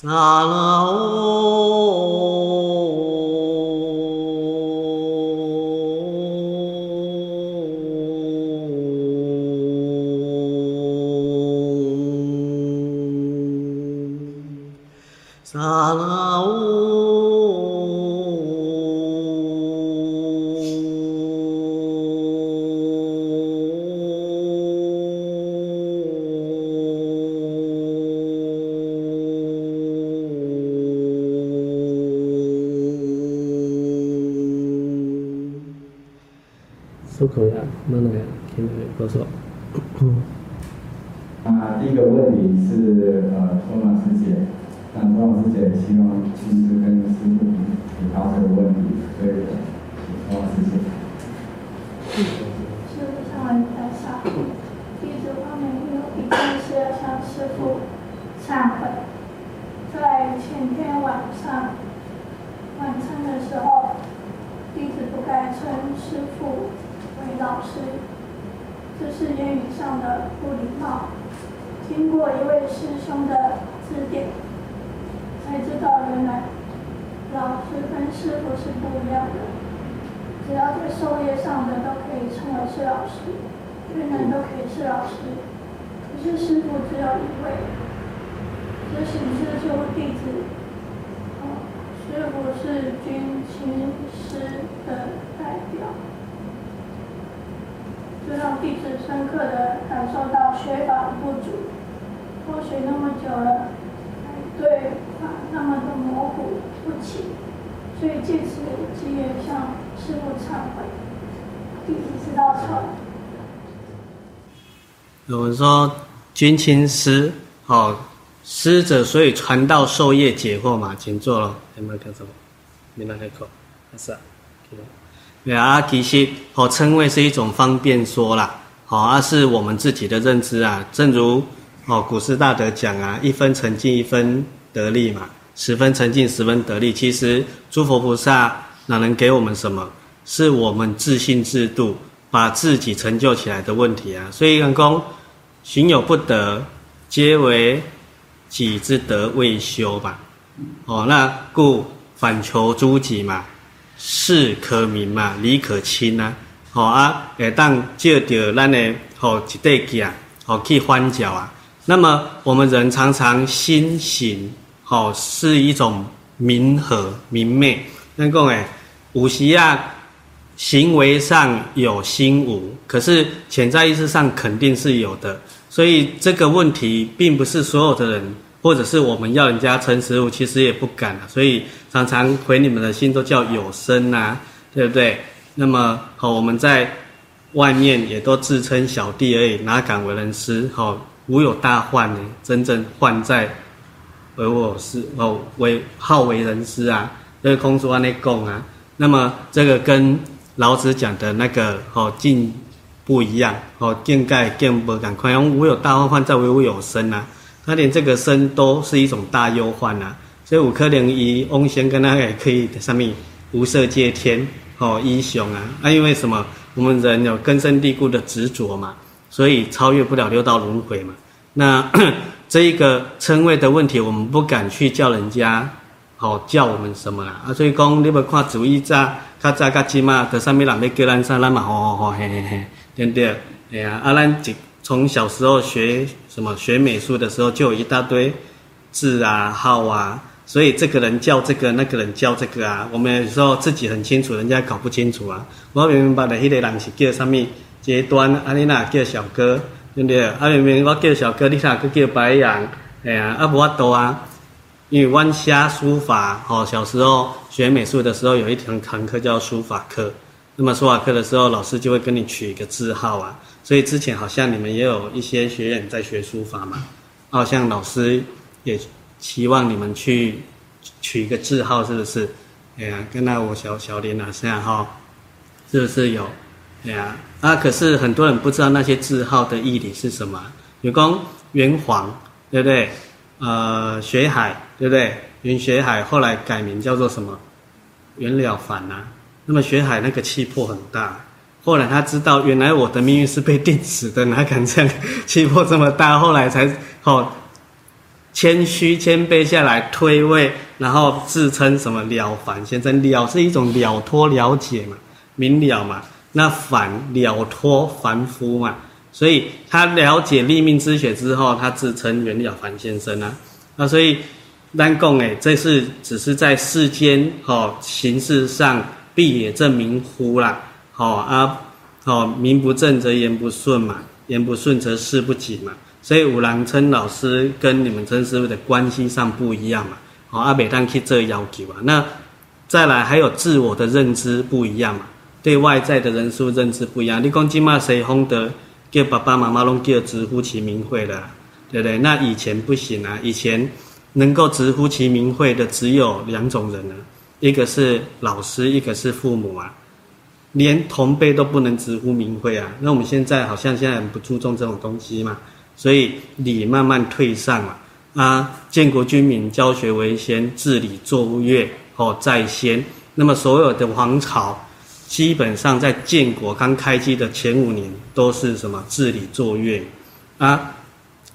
Salam. 说军亲师，好、哦、师者，所以传道授业解惑嘛，请坐了。有没有看什么？没拿开口，是啊。对啊，其实好称谓是一种方便说啦，好，而是我们自己的认知啊。正如哦，古师大德讲啊，一分诚敬，一分得利嘛；十分诚敬，十分得利。其实诸佛菩萨哪能给我们什么？是我们自信自度，把自己成就起来的问题啊。所以讲行有不得，皆为己之德未修吧。哦，那故反求诸己嘛。事可明嘛，理可亲啊，好啊，会当借着咱的好一块镜，哦去翻搅啊。那么我们人常常心行，好是一种明和明媚。咱讲诶，有时啊，行为上有心无，可是潜在意识上肯定是有的。所以这个问题，并不是所有的人。或者是我们要人家称师父，其实也不敢啊，所以常常回你们的信都叫有声呐，对不对？那么好，我们在外面也都自称小弟而已，哪敢为人师？好，无有大患呢，真正患在为我师哦，为好为人师啊，这个空说安内讲啊。那么这个跟老子讲的那个哦境不一样哦，见盖见不赶快用无有大患，患在为我有声啊。他连这个身都是一种大忧患呐、啊，所以五颗灵一翁仙跟他也可以在上面无色界天哦一雄啊，啊因为什么？我们人有根深蒂固的执着嘛，所以超越不了六道轮回嘛。那这一个称谓的问题，我们不敢去叫人家好叫我们什么啦啊，所以讲你要看主义者，较早较今嘛，在上面人要叫咱啥，咱嘛吼吼吼嘿嘿嘿，对不对？哎呀，啊咱一。从小时候学什么学美术的时候，就有一大堆字啊号啊，所以这个人叫这个，那个人叫这个啊。我们有时候自己很清楚，人家搞不清楚啊。我明明白的，那个人是叫什么阶段，阿你那叫小哥，对不对？阿明明我叫小哥，你那叫白羊，哎呀，啊不多啊。因为弯虾书法，哦，小时候学美术的时候有一堂堂课叫书法课，那么书法课的时候，老师就会跟你取一个字号啊。所以之前好像你们也有一些学员在学书法嘛，好像老师也期望你们去取一个字号，是不是？哎呀，跟那我小小林老师哈，是不是有？哎呀，啊，可是很多人不知道那些字号的义理是什么。比如说元皇，对不对？呃，学海，对不对？袁学海后来改名叫做什么？袁了凡呐、啊。那么学海那个气魄很大。后来他知道，原来我的命运是被定死的，哪敢这样气魄这么大？后来才好谦虚谦卑下来退位，然后自称什么了凡先生，了是一种了脱了解嘛，明了嘛。那凡了脱凡夫嘛，所以他了解立命之学之后，他自称袁了凡先生啊。那所以单共诶，这是只是在世间哦形式上必也正名乎啦。好啊，好名不正则言不顺嘛，言不顺则事不紧嘛。所以五郎称老师跟你们称师傅的关系上不一样嘛。好阿北当去这要求啊，那再来还有自我的认知不一样嘛。对外在的人数认知不一样，你讲今嘛谁哄得叫爸爸妈妈拢叫直呼其名讳的，对不对？那以前不行啊，以前能够直呼其名讳的只有两种人啊，一个是老师，一个是父母啊，连同辈都不能直呼名讳啊。那我们现在好像现在很不注重这种东西嘛，所以礼慢慢退散了啊。建国君民，教学为先，治理作乐哦在先。那么所有的皇朝。基本上在建国刚开机的前五年都是什么治理作乐，啊，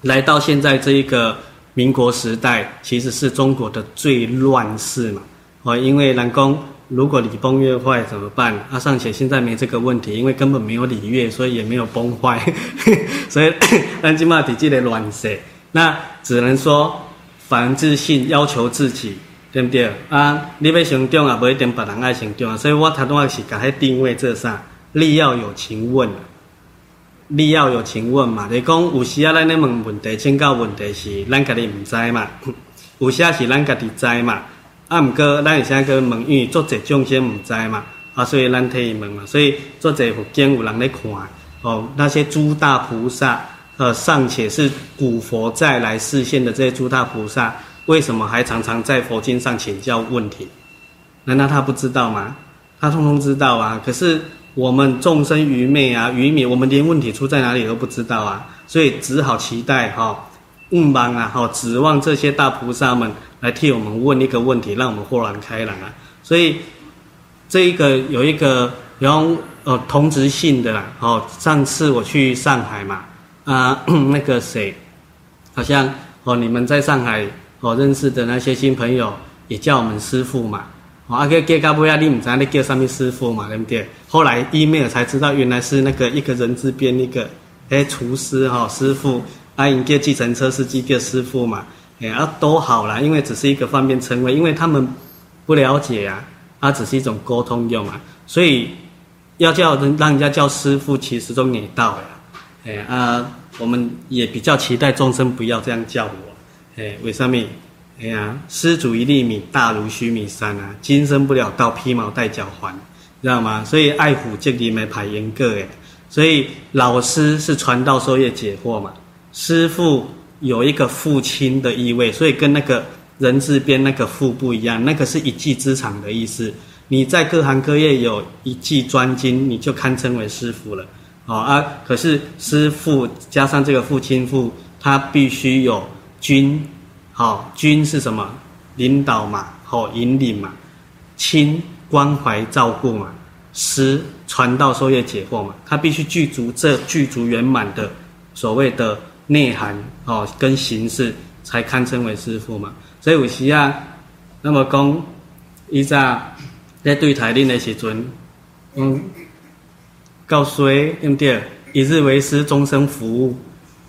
来到现在这一个民国时代，其实是中国的最乱世嘛。哦，因为南宫如果礼崩乐坏怎么办？啊，尚且现在没这个问题，因为根本没有礼乐，所以也没有崩坏，所以 咱今嘛体记的乱世，那只能说凡自信要求自己。对不对啊？你要成长啊，不一定别人爱成长。所以我头拄仔是甲迄定位做啥？你要有情问，你要有情问嘛。就讲有时啊，咱咧问问题，请教问题是咱家己唔知嘛。有时啊是咱家己知嘛。啊，毋过咱会先去问，因为作者众生唔知嘛。啊，所以咱替伊问嘛。所以作者佛经有人咧看哦，那些诸大菩萨，呃，尚且是古佛再来示现的这些诸大菩萨。为什么还常常在佛经上请教问题？难道他不知道吗？他通通知道啊！可是我们众生愚昧啊，愚昧，我们连问题出在哪里都不知道啊！所以只好期待哈，误帮啊，哈，指望这些大菩萨们来替我们问一个问题，让我们豁然开朗啊！所以这一个有一个然后呃同质性的啦，哦，上次我去上海嘛，啊，那个谁，好像哦，你们在上海。我认识的那些新朋友也叫我们师傅嘛，啊，个给干不要你唔知你叫什么师傅嘛，对不对？后来 email 才知道原来是那个一个人字边一个，哎，厨师哈、哦，师傅，啊，你叫计程车司机叫师傅嘛，哎，啊，都好啦，因为只是一个方便称谓，因为他们不了解啊，啊，只是一种沟通用啊，所以要叫人让人家叫师傅，其实都你到了，哎啊，我们也比较期待众生不要这样叫我。哎，为什么？哎呀，施主一粒米，大如须弥山啊！今生不了道，披毛戴角环，知道吗？所以爱虎借敌没排严格哎，所以老师是传道授业解惑嘛，师傅有一个父亲的意味，所以跟那个人字边那个父不一样，那个是一技之长的意思。你在各行各业有一技专精，你就堪称为师傅了。好啊，可是师傅加上这个父亲父，他必须有。君，好，君是什么？领导嘛，好，引领嘛。亲，关怀照顾嘛。师，传道授业解惑嘛。他必须具足这具足圆满的所谓的内涵，哦，跟形式，才堪称为师父嘛。所以有时啊，那么讲，伊在在对台令的时阵，嗯，告诉对不对？一日为师，终身服务。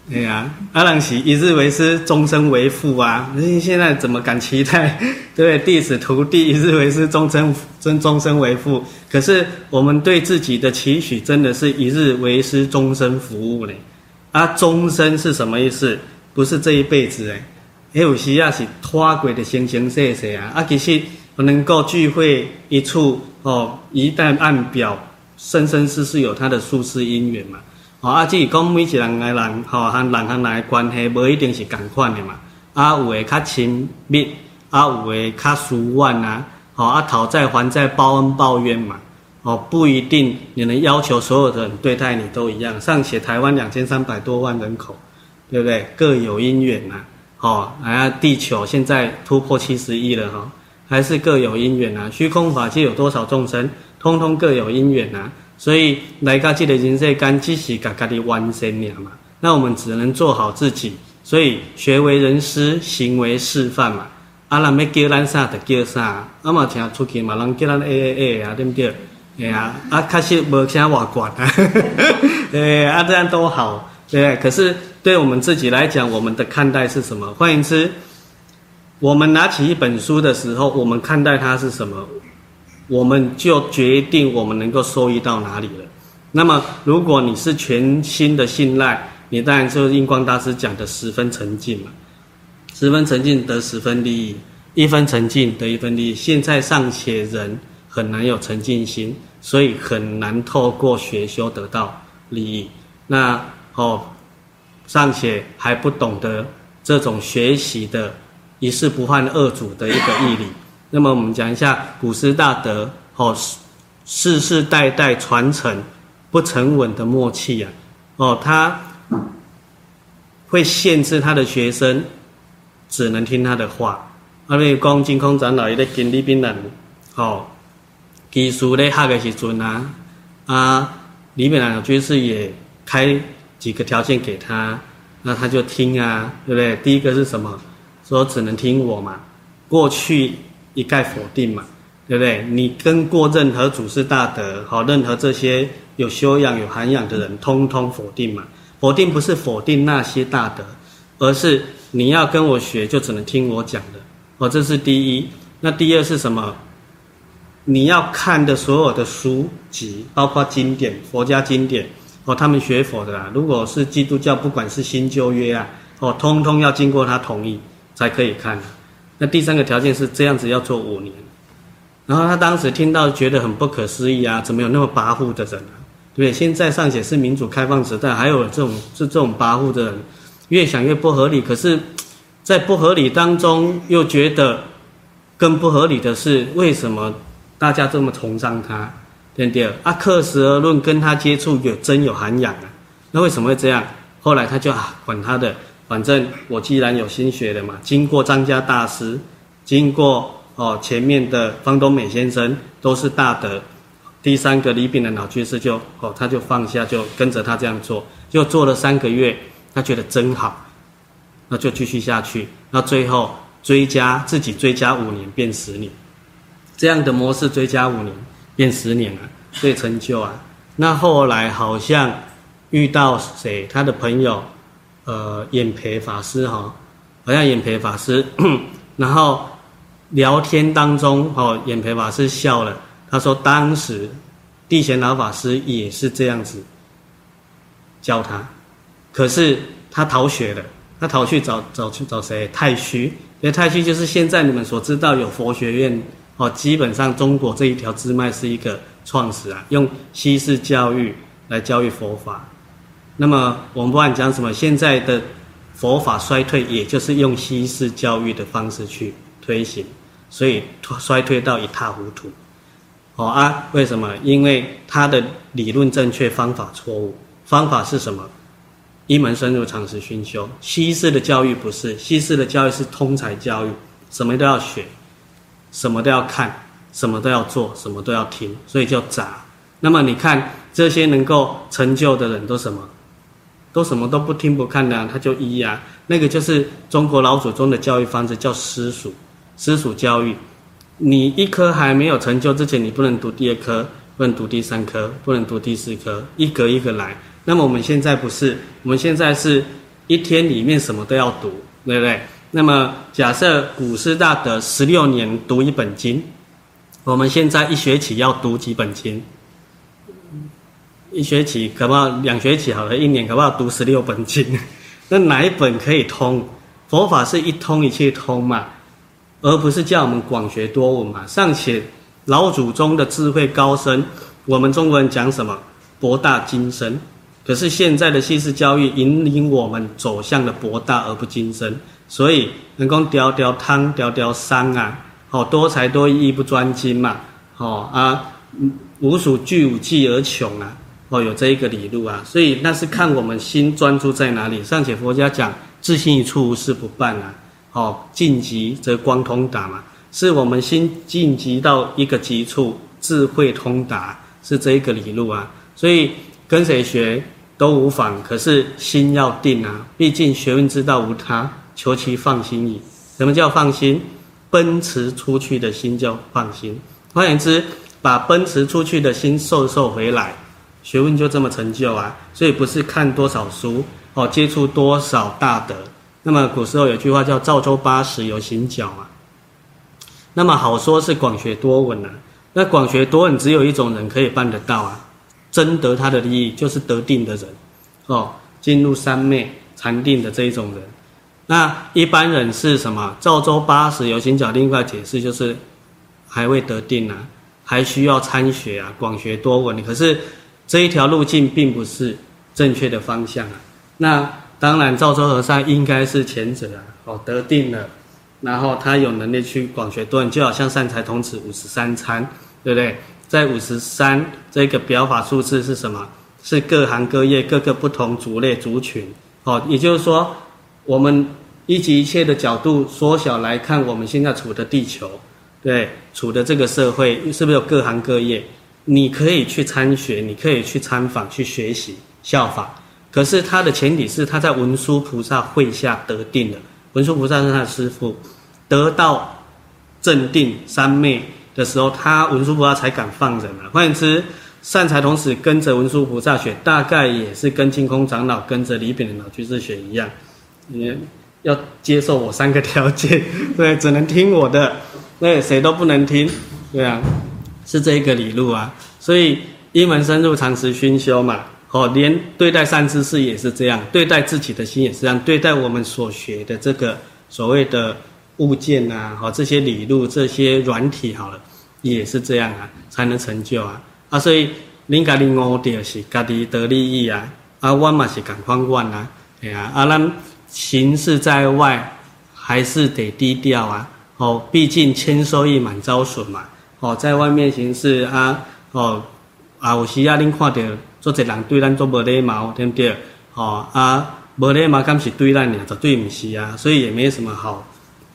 对呀，阿郎喜一日为师，终身为父啊！你现在怎么敢期待？对，弟子徒弟一日为师，终身真终身为父。可是我们对自己的期许，真的是一日为师，终身服务呢？啊，终身是什么意思？不是这一辈子哎，有时啊是拖过的形形色色啊。啊，其实能够聚会一处哦，一旦按表，生生世世有他的宿世因缘嘛。啊，只是讲每一个人个人，吼，和人和人的关系，无一定是共款的嘛。啊，有诶较亲密，啊，有诶较疏远啊。吼，啊，讨债还债，报恩报怨嘛。哦，不一定你能要求所有的人对待你都一样。尚且台湾两千三百多万人口，对不对？各有因缘呐。吼，啊，地球现在突破七十亿了哈，还是各有因缘呐。虚空法界有多少众生，通通各有因缘呐。所以来到这个人世间，只是家家的完成了嘛。那我们只能做好自己，所以学为人师，行为示范嘛。啊，人要叫咱啥就叫啥，啊嘛听出去嘛，人叫咱 A A A 啊，对不对？哎呀，啊，确实无啥话管啊，哎，啊，这样都好，对。可是对我们自己来讲，我们的看待是什么？换言之，我们拿起一本书的时候，我们看待它是什么？我们就决定我们能够受益到哪里了。那么，如果你是全新的信赖，你当然就是印光大师讲的十分沉浸嘛。十分沉浸得十分利益，一分沉浸得一分利益。现在尚且人很难有沉浸心，所以很难透过学修得到利益。那哦，尚且还不懂得这种学习的一事不换二主的一个义理。那么我们讲一下古师大德哦，世世代代传承不沉稳的默契呀、啊，哦，他会限制他的学生。只能听他的话。阿弥光净空长老伊咧经里边人，吼，技术咧学的时阵啊，啊，里面老居士也开几个条件给他，那他就听啊，对不对？第一个是什么？说只能听我嘛，过去一概否定嘛，对不对？你跟过任何祖师大德，好，任何这些有修养、有涵养的人，通通否定嘛。否定不是否定那些大德，而是。你要跟我学，就只能听我讲的，哦，这是第一。那第二是什么？你要看的所有的书籍，包括经典、佛家经典，哦，他们学佛的啦。如果是基督教，不管是新旧约啊，哦，通通要经过他同意才可以看。那第三个条件是这样子，要做五年。然后他当时听到觉得很不可思议啊，怎么有那么跋扈的人啊？对不对？现在尚且是民主开放时代，还有这种是这种跋扈的人。越想越不合理，可是，在不合理当中又觉得更不合理的是，为什么大家这么崇尚他？对不对？啊，克实而论，跟他接触有真有涵养啊。那为什么会这样？后来他就啊，管他的，反正我既然有心学的嘛，经过张家大师，经过哦前面的方东美先生都是大德，第三个李炳的老居士就哦他就放下，就跟着他这样做，就做了三个月。他觉得真好，那就继续下去。那最后追加自己追加五年变十年，这样的模式追加五年变十年了，最成就啊。那后来好像遇到谁，他的朋友，呃，演培法师哈，好像演培法师，然后聊天当中哦，演培法师笑了，他说当时地贤老法师也是这样子教他。可是他逃学了，他逃去找找去找谁？太虚，因为太虚就是现在你们所知道有佛学院哦。基本上中国这一条支脉是一个创始啊，用西式教育来教育佛法。那么我们不管讲什么，现在的佛法衰退，也就是用西式教育的方式去推行，所以衰退到一塌糊涂。哦啊，为什么？因为他的理论正确，方法错误。方法是什么？一门深入，常识熏修。西式的教育不是，西式的教育是通才教育，什么都要学，什么都要看，什么都要做，什么都要听，所以叫杂。那么你看这些能够成就的人都什么？都什么都不听不看的，他就一呀。那个就是中国老祖宗的教育方式，叫私塾，私塾教育。你一科还没有成就之前，你不能读第二科，不能读第三科，不能读第四科，一格一格来。那么我们现在不是，我们现在是一天里面什么都要读，对不对？那么假设古师大的十六年读一本经，我们现在一学期要读几本经？一学期可不好，两学期好了，一年可不好读十六本经？那哪一本可以通？佛法是一通一切通嘛，而不是叫我们广学多闻嘛。尚且老祖宗的智慧高深，我们中国人讲什么？博大精深。可是现在的西式教育引领我们走向了博大而不精深，所以能够吊吊汤吊吊桑啊，好多才多艺不专精嘛，好啊，无属具五技而穷啊，哦有这一个理路啊，所以那是看我们心专注在哪里。尚且佛家讲自心一处无事不办啊，好净极则光通达嘛，是我们心净极到一个极处，智慧通达是这一个理路啊，所以跟谁学？都无妨，可是心要定啊！毕竟学问之道无他，求其放心矣。什么叫放心？奔驰出去的心叫放心。换言之，把奔驰出去的心收收回来，学问就这么成就啊！所以不是看多少书哦，接触多少大德。那么古时候有句话叫“赵州八十有行脚”啊。那么好说是广学多闻啊。那广学多闻只有一种人可以办得到啊。真得他的利益，就是得定的人，哦，进入三昧禅定的这一种人。那一般人是什么？赵州八十有行脚，另外解释就是还未得定啊，还需要参学啊，广学多闻。可是这一条路径并不是正确的方向啊。那当然，赵州和尚应该是前者啊，哦，得定了，然后他有能力去广学多闻，就好像善财童子五十三参，对不对？在五十三这个表法数字是什么？是各行各业各个不同族类族群，哦，也就是说，我们一即一切的角度缩小来看，我们现在处的地球，对，处的这个社会，是不是有各行各业？你可以去参学，你可以去参访，去学习效法。可是他的前提是他在文殊菩萨会下得定了，文殊菩萨是他的师父，得到正定三昧。的时候，他文殊菩萨才敢放人啊。换言之，善财童子跟着文殊菩萨学，大概也是跟净空长老跟着李炳南老居士学一样，你要接受我三个条件，对，只能听我的，对，谁都不能听，对啊，是这一个理路啊。所以一门深入，长时熏修嘛，哦，连对待善知识也是这样，对待自己的心也是这样，对待我们所学的这个所谓的。物件啊，好，这些理路，这些软体，好了，也是这样啊，才能成就啊啊！所以恁家己悟到是家己得利益啊，啊，我嘛是共款阮啊，哎呀，啊，咱行事在外还是得低调啊，哦，毕竟千收益满招损嘛，哦，在外面行事啊，哦，啊，有时啊，恁看到做一人对咱做无礼貌，对不对？哦，啊，无礼貌敢是对咱呢？绝对不是啊，所以也没什么好。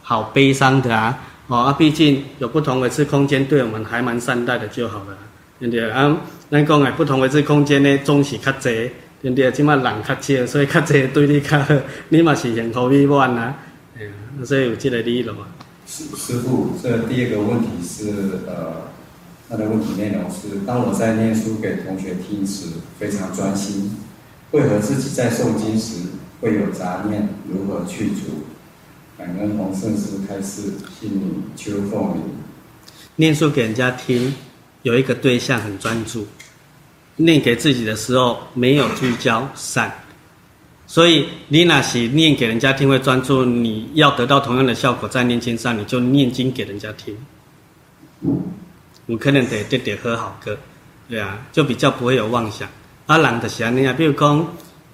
好悲伤的啊！哦啊，毕竟有不同维次空间，对我们还蛮善待的就好了，对不对？啊，咱讲诶，不同维次空间呢，总是较侪，对不对？即马人较少，所以较侪对你较好，你嘛是幸福美满啊！哎呀，所以有这个理论啊。师师傅，这第二个问题是，呃，他的问题内容是：当我在念书给同学听时，非常专心，为何自己在诵经时会有杂念？如何去除？感恩洪圣师开示，信女邱凤鸣。念书给人家听，有一个对象很专注；念给自己的时候没有聚焦散。所以你那是念给人家听会专注，你要得到同样的效果，在念经上你就念经给人家听。我可能得得得喝好歌，对啊，就比较不会有妄想。阿朗的想那样，比如说，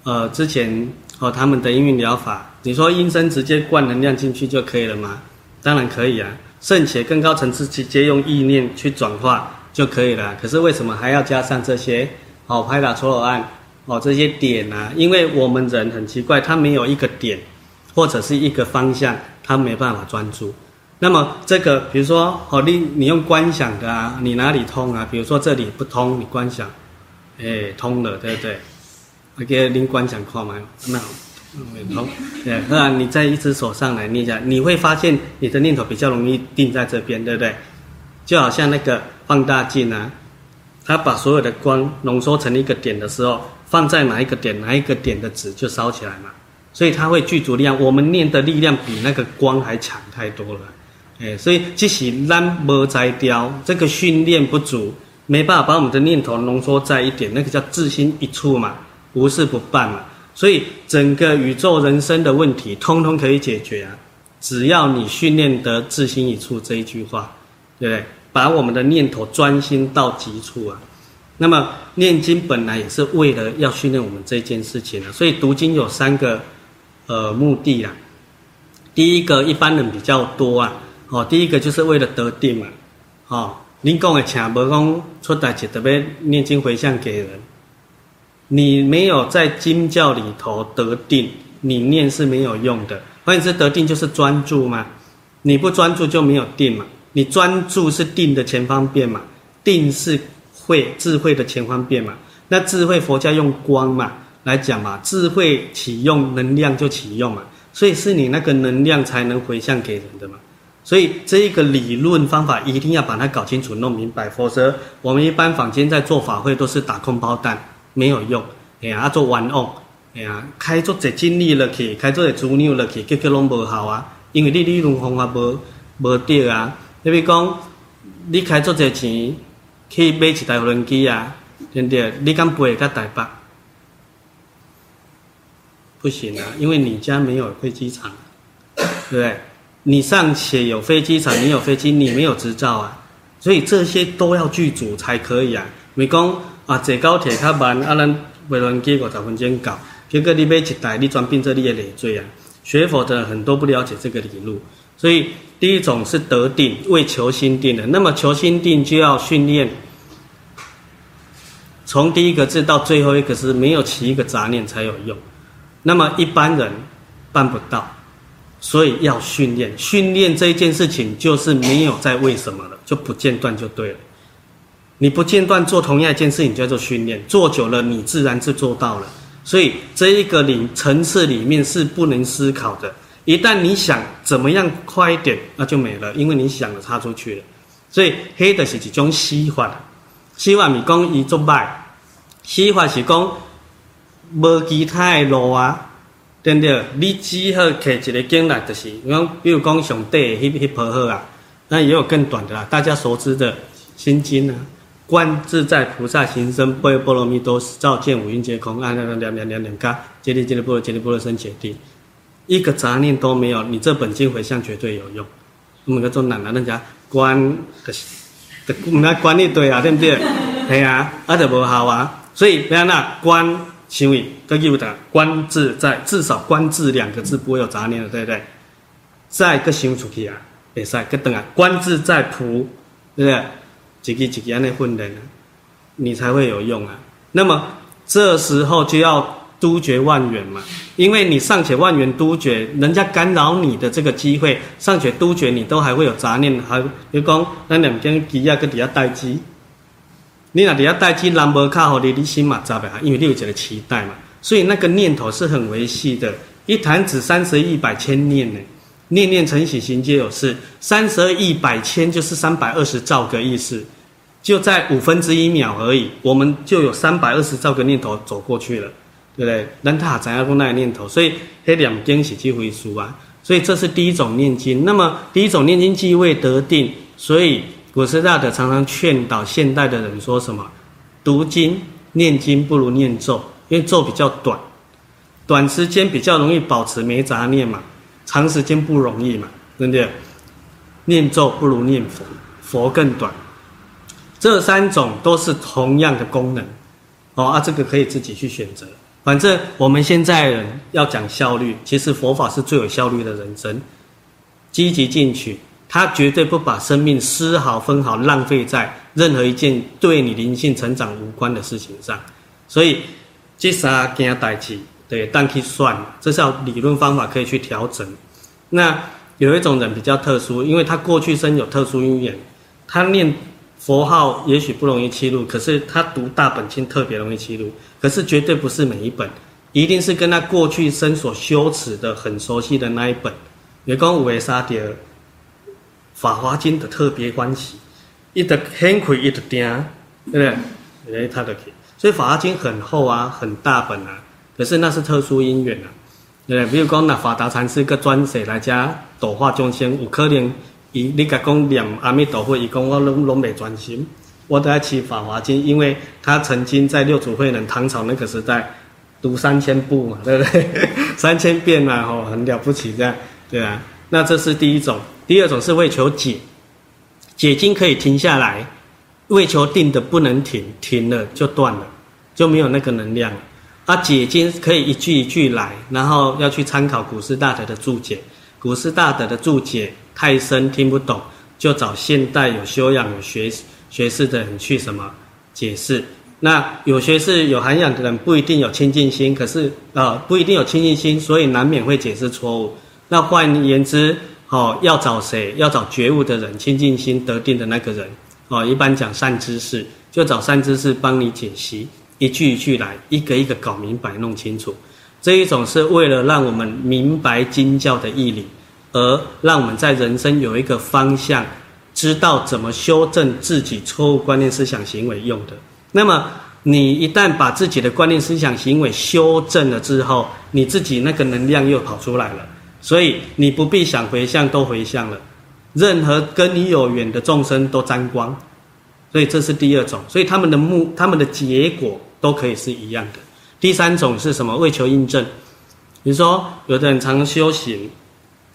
呃，之前哦他们的音韵疗法。你说音声直接灌能量进去就可以了吗？当然可以啊，甚且更高层次直接用意念去转化就可以了。可是为什么还要加上这些？哦，拍打搓揉按，哦，这些点啊？因为我们人很奇怪，他没有一个点或者是一个方向，他没办法专注。那么这个，比如说，哦，你你用观想的啊，你哪里通啊？比如说这里不通，你观想，哎，通了，对不对？我给您观想看嘛，那。嗯，好，对，那你在一只手上来念一下，你会发现你的念头比较容易定在这边，对不对？就好像那个放大镜啊，它把所有的光浓缩成一个点的时候，放在哪一个点，哪一个点的纸就烧起来嘛。所以它会具足力量，我们念的力量比那个光还强太多了。哎，所以即使咱无摘雕，这个训练不足，没办法把我们的念头浓缩在一点，那个叫自心一处嘛，无事不办嘛。所以整个宇宙人生的问题，通通可以解决啊！只要你训练得自心一处这一句话，对不对？把我们的念头专心到极处啊！那么念经本来也是为了要训练我们这件事情啊。所以读经有三个呃目的啊。第一个一般人比较多啊，哦，第一个就是为了得定嘛，哦，您讲的请不讲出代志特别念经回向给人。你没有在经教里头得定，你念是没有用的。关键是，得定就是专注嘛。你不专注就没有定嘛。你专注是定的前方便嘛，定是慧智慧的前方便嘛。那智慧佛家用光嘛，来讲嘛，智慧启用，能量就启用嘛，所以是你那个能量才能回向给人的嘛。所以这一个理论方法一定要把它搞清楚、弄明白，否则我们一般坊间在做法会都是打空包弹，没有用。哎呀，做玩偶，哎呀，开做者精力了去，开做这猪牛了去，结果拢无效啊，因为你理论方法无无对啊。比如讲，你开做这钱去买一台无人机啊，对不对？你敢飞到台北？不行啊，因为你家没有飞机场，对不对？你尚且有飞机场，你有飞机，你没有执照啊，所以这些都要剧组才可以啊。没讲啊，坐高铁较慢，啊，咱飞轮机五十分钟到，结果你买一台，你专变做你的累赘啊。学佛的很多不了解这个理路，所以第一种是得定，为求心定的。那么求心定就要训练，从第一个字到最后一个字没有起一个杂念才有用。那么一般人办不到。所以要训练，训练这一件事情就是没有再为什么了，就不间断就对了。你不间断做同样一件事情叫做训练，做久了你自然就做到了。所以这一个里层次里面是不能思考的。一旦你想怎么样快一点，那就没了，因为你想了插出去了。所以黑的是一种西法，西法米讲伊做歹，西法是讲无其他的路啊。对不对？你只好摕一个经来，就是，比如讲上帝迄迄部好啊，那也有更短的啦。大家熟知的《心经》啊，观自在菩萨行深，般若波罗蜜多时，照见五蕴皆空，啊，两两两两两嘎，揭谛揭谛波罗揭谛波罗僧揭谛，一个杂念都没有，你这本经回向绝对有用。我们叫做难难人家观的，的那观念对啊，对不对？对啊，啊就无效啊。所以不要那观。行为跟义务的观自在，至少观自两个字不会有杂念的，对不对？再个行出去啊，别赛个等啊，观自在菩，对不对？几个几个安内混的，你才会有用啊。那么这时候就要杜绝万缘嘛，因为你尚且万缘杜绝，人家干扰你的这个机会尚且杜绝，你都还会有杂念，还比如讲那两根机啊，跟底下待机。你那底下待机，人无卡好你，你心嘛杂呗哈，因为你有这个期待嘛，所以那个念头是很维系的。一弹指三十亿百千念呢，念念成喜行皆有事。三十二亿百千就是三百二十兆个意思，就在五分之一秒而已，我们就有三百二十兆个念头走过去了，对不对？人他怎样供那个念头？所以黑两经喜即回书啊，所以这是第一种念经。那么第一种念经即为得定，所以。古时大德常常劝导现代的人说什么：读经、念经不如念咒，因为咒比较短，短时间比较容易保持没杂念嘛，长时间不容易嘛，对不对？念咒不如念佛，佛更短。这三种都是同样的功能，哦啊，这个可以自己去选择。反正我们现在人要讲效率，其实佛法是最有效率的人生，积极进取。他绝对不把生命丝毫分毫浪费在任何一件对你灵性成长无关的事情上，所以这三件代志，对，当去算，这是要理论方法可以去调整。那有一种人比较特殊，因为他过去生有特殊因缘，他念佛号也许不容易记录，可是他读大本经特别容易记录，可是绝对不是每一本，一定是跟他过去生所修持的很熟悉的那一本。比如讲五维沙碟。法华经的特别欢喜，一得很快一得定，对不对？哎，他的，所以法华经很厚啊，很大本啊。可是那是特殊因缘啊，对不对？比如讲那法达禅师个专写来家度化众生，有可能伊你甲讲念阿弥陀佛，伊讲我拢拢未专心，我都要起法华经，因为他曾经在六祖慧能唐朝那个时代读三千部嘛，对不对？三千遍嘛，吼，很了不起这样，对啊。那这是第一种。第二种是为求解，解经可以停下来，为求定的不能停，停了就断了，就没有那个能量了。啊，解经可以一句一句来，然后要去参考古师大德的注解，古师大德的注解太深听不懂，就找现代有修养、有学学识的人去什么解释。那有学识、有涵养的人不一定有清净心，可是、呃，不一定有清净心，所以难免会解释错误。那换言之，哦，要找谁？要找觉悟的人，清净心得定的那个人。哦，一般讲善知识，就找善知识帮你解析。一句一句来，一个一个搞明白、弄清楚。这一种是为了让我们明白经教的义理，而让我们在人生有一个方向，知道怎么修正自己错误观念、思想、行为用的。那么，你一旦把自己的观念、思想、行为修正了之后，你自己那个能量又跑出来了，所以你不必想回向，都回向了。任何跟你有缘的众生都沾光，所以这是第二种。所以他们的目、他们的结果都可以是一样的。第三种是什么？为求印证。比如说，有的人常修行，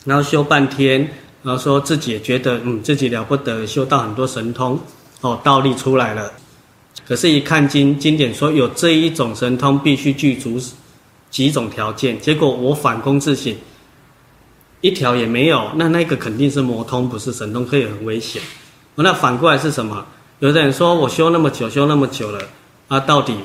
然后修半天，然后说自己也觉得嗯自己了不得，修到很多神通哦，道力出来了。可是，一看经经典说有这一种神通，必须具足几种条件。结果我反躬自省，一条也没有。那那个肯定是魔通，不是神通，可以很危险。那反过来是什么？有的人说我修那么久，修那么久了，啊，到底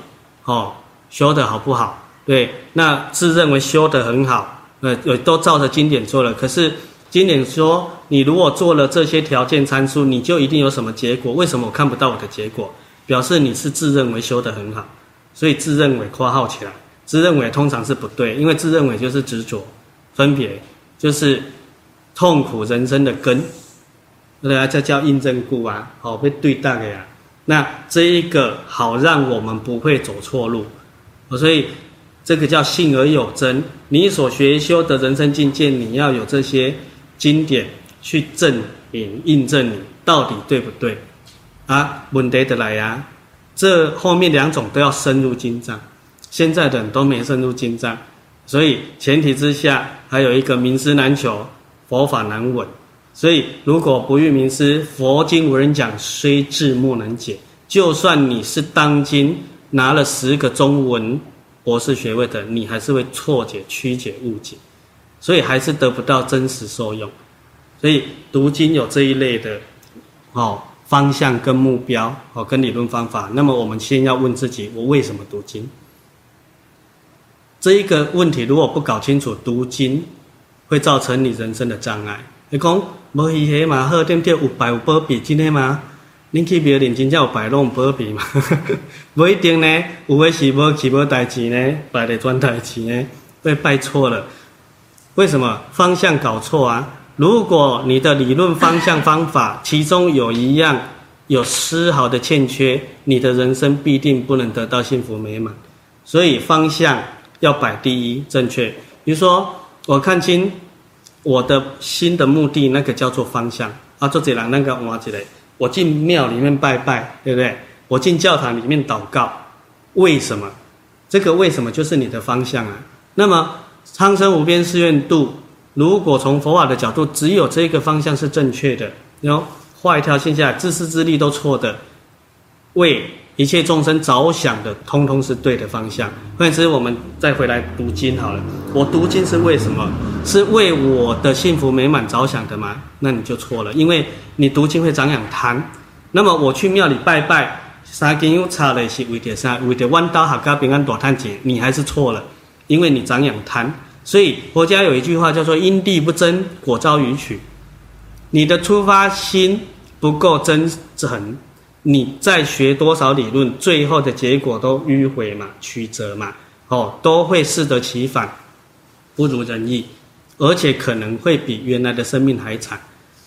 哦？修得好不好？对，那自认为修得很好，呃，都照着经典做了。可是经典说，你如果做了这些条件参数，你就一定有什么结果？为什么我看不到我的结果？表示你是自认为修得很好，所以自认为括号起来，自认为通常是不对，因为自认为就是执着、分别，就是痛苦人生的根。对啊，这叫印证故啊，好被对待的呀。那这一个好让我们不会走错路。所以，这个叫信而有真。你所学修的人生境界，你要有这些经典去证明、印证你到底对不对啊？问题的来呀、这后面两种都要深入经藏。现在的人都没深入经藏，所以前提之下还有一个名师难求，佛法难闻。所以如果不遇名师，佛经无人讲，虽智莫能解。就算你是当今。拿了十个中文博士学位的，你还是会错解、曲解、误解，所以还是得不到真实受用。所以读经有这一类的哦方向跟目标哦跟理论方法。那么我们先要问自己：我为什么读经？这一个问题如果不搞清楚，读经会造成你人生的障碍。你讲无伊黑嘛？好，点点有百有百比，今天吗？恁去庙里真正有拜拢保庇嘛？不一定呢，有的是无去无代志呢，摆的转代志呢，被拜错了。为什么方向搞错啊？如果你的理论方向方法 其中有一样有丝毫的欠缺，你的人生必定不能得到幸福美满。所以方向要摆第一，正确。比如说，我看清我的心的目的，那个叫做方向啊。做这人那个换一个。我进庙里面拜拜，对不对？我进教堂里面祷告，为什么？这个为什么就是你的方向啊？那么苍生无边誓愿度，如果从佛法的角度，只有这个方向是正确的，然后画一条线下来，自私自利都错的，为一切众生着想的，通通是对的方向。换言之，我们再回来读经好了。我读经是为什么？是为我的幸福美满着想的吗？那你就错了，因为你读经会长养贪。那么我去庙里拜拜，三更又差了是为的啥？为的弯刀好加平安躲贪劫，你还是错了，因为你长养贪。所以佛家有一句话叫做“因地不真，果遭予取”。你的出发心不够真诚。你再学多少理论，最后的结果都迂回嘛、曲折嘛，哦，都会适得其反，不如人意，而且可能会比原来的生命还惨。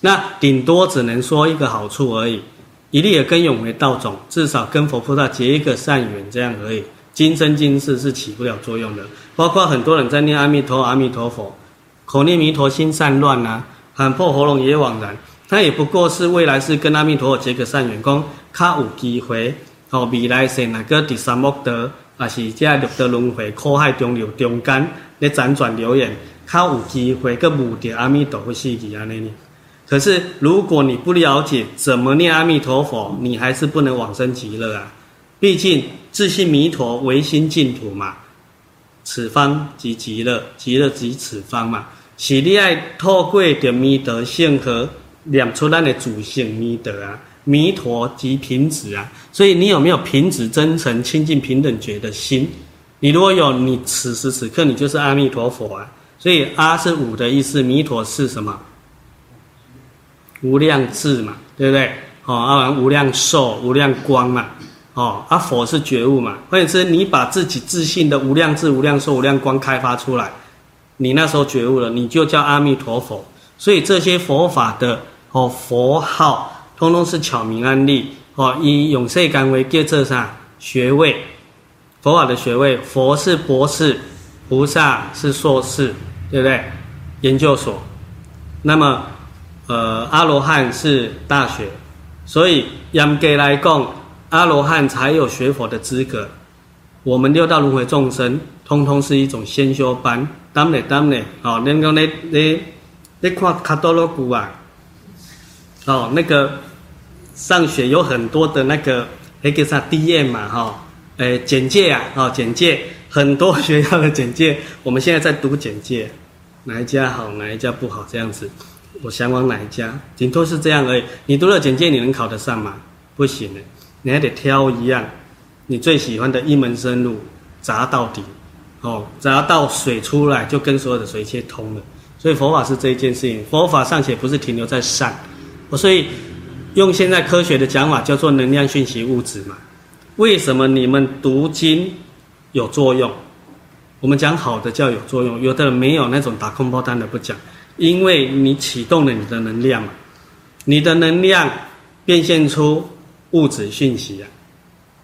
那顶多只能说一个好处而已，一粒耳根永为道种，至少跟佛菩萨结一个善缘，这样而已。今生今世是起不了作用的。包括很多人在念阿弥陀阿弥陀佛，口念弥陀心散乱啊，喊破喉咙也枉然。他也不过是未来是跟阿弥陀佛结个善缘，讲较有机会，哦，未来是那个第三恶道，还是这六道轮回苦海中流中间咧辗转流转，较有机会，个目的阿弥陀佛是几安尼呢？可是如果你不了解怎么念阿弥陀佛，你还是不能往生极乐啊！毕竟自信弥陀唯心净土嘛，此方即极乐，极乐即此方嘛，是你爱透过的弥陀性和。念出咱的主性弥德啊，弥陀即平子啊，所以你有没有平子、真诚、清净、平等觉的心？你如果有，你此时此刻你就是阿弥陀佛啊。所以阿是五的意思，弥陀是什么？无量智嘛，对不对？哦，阿完无量寿、无量光嘛。哦，啊，佛是觉悟嘛，或者是你把自己自信的无量智、无量寿、无量光开发出来，你那时候觉悟了，你就叫阿弥陀佛。所以这些佛法的哦佛号，通通是巧明暗利哦，以永世干为介这上学位，佛法的学位，佛是博士，菩萨是硕士，对不对？研究所，那么呃阿罗汉是大学，所以严格来讲，阿罗汉才有学佛的资格。我们六道轮回众生，通通是一种先修班。当然当然，哦，那个那那。你看卡多罗古啊，哦，那个上学有很多的那个那个啥 DM 嘛，哈、哦，诶，简介啊，哦，简介，很多学校的简介，我们现在在读简介，哪一家好，哪一家不好，这样子，我想往哪一家，顶多是这样而已。你读了简介，你能考得上吗？不行的，你还得挑一样，你最喜欢的一门深入，砸到底，哦，砸到水出来，就跟所有的水接通了。所以佛法是这一件事情，佛法尚且不是停留在善，我所以用现在科学的讲法叫做能量讯息物质嘛。为什么你们读经有作用？我们讲好的叫有作用，有的人没有那种打空包弹的不讲，因为你启动了你的能量嘛，你的能量变现出物质讯息啊。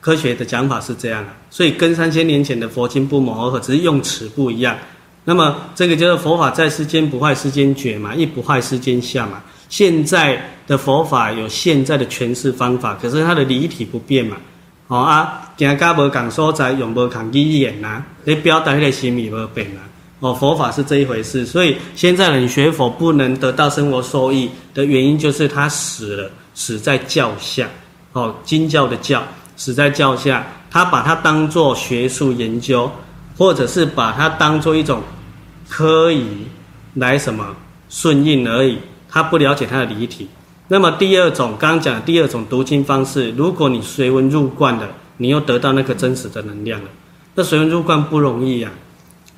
科学的讲法是这样的，所以跟三千年前的佛经不谋而合，只是用词不一样。那么这个就是佛法在世间不坏世间觉嘛，亦不坏世间相嘛。现在的佛法有现在的诠释方法，可是它的离体不变嘛。哦啊，讲甲无讲所在，用无讲语言呐，你表达迄个心意无变呐。哦，佛法是这一回事，所以现在人学佛不能得到生活收益的原因，就是他死了，死在教下。哦，经教的教，死在教下，他把它当做学术研究，或者是把它当做一种。可以来什么顺应而已，他不了解他的离体。那么第二种，刚刚讲的第二种读经方式，如果你随文入观的，你又得到那个真实的能量了。那随文入观不容易、啊，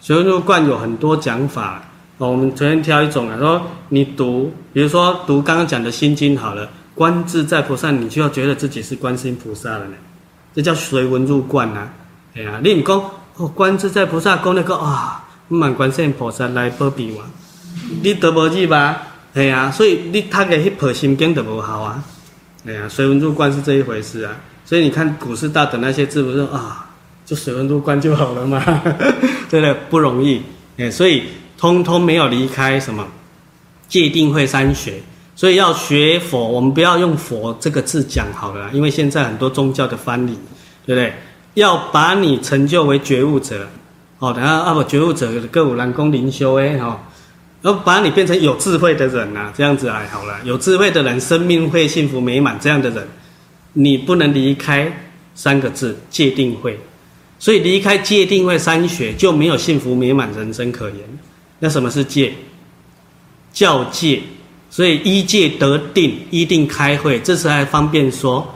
随文入观有很多讲法哦。我们随便挑一种啊，说你读，比如说读刚刚讲的心经好了，观自在菩萨，你就要觉得自己是观世音菩萨了呢，这叫随文入观啊。哎呀，你讲哦，观自在菩萨讲那个啊。满观世音菩萨来保庇我，你得无去吧？哎呀，所以你他个迄部心经都无效啊！哎呀，随文入观是这一回事啊。所以你看古时大德那些字，不是啊，就随文入观就好了嘛，对不对？不容易哎，所以通通没有离开什么界定慧三学。所以要学佛，我们不要用佛这个字讲好了，因为现在很多宗教的翻译，对不对？要把你成就为觉悟者。哦，等下啊不，觉悟者各有难攻灵修诶，哈，然后把你变成有智慧的人呐、啊，这样子还，好了，有智慧的人，生命会幸福美满，这样的人，你不能离开三个字。戒定会，所以离开戒定会三学就没有幸福美满人生可言。那什么是戒？教戒，所以依戒得定，依定开慧，这时还方便说，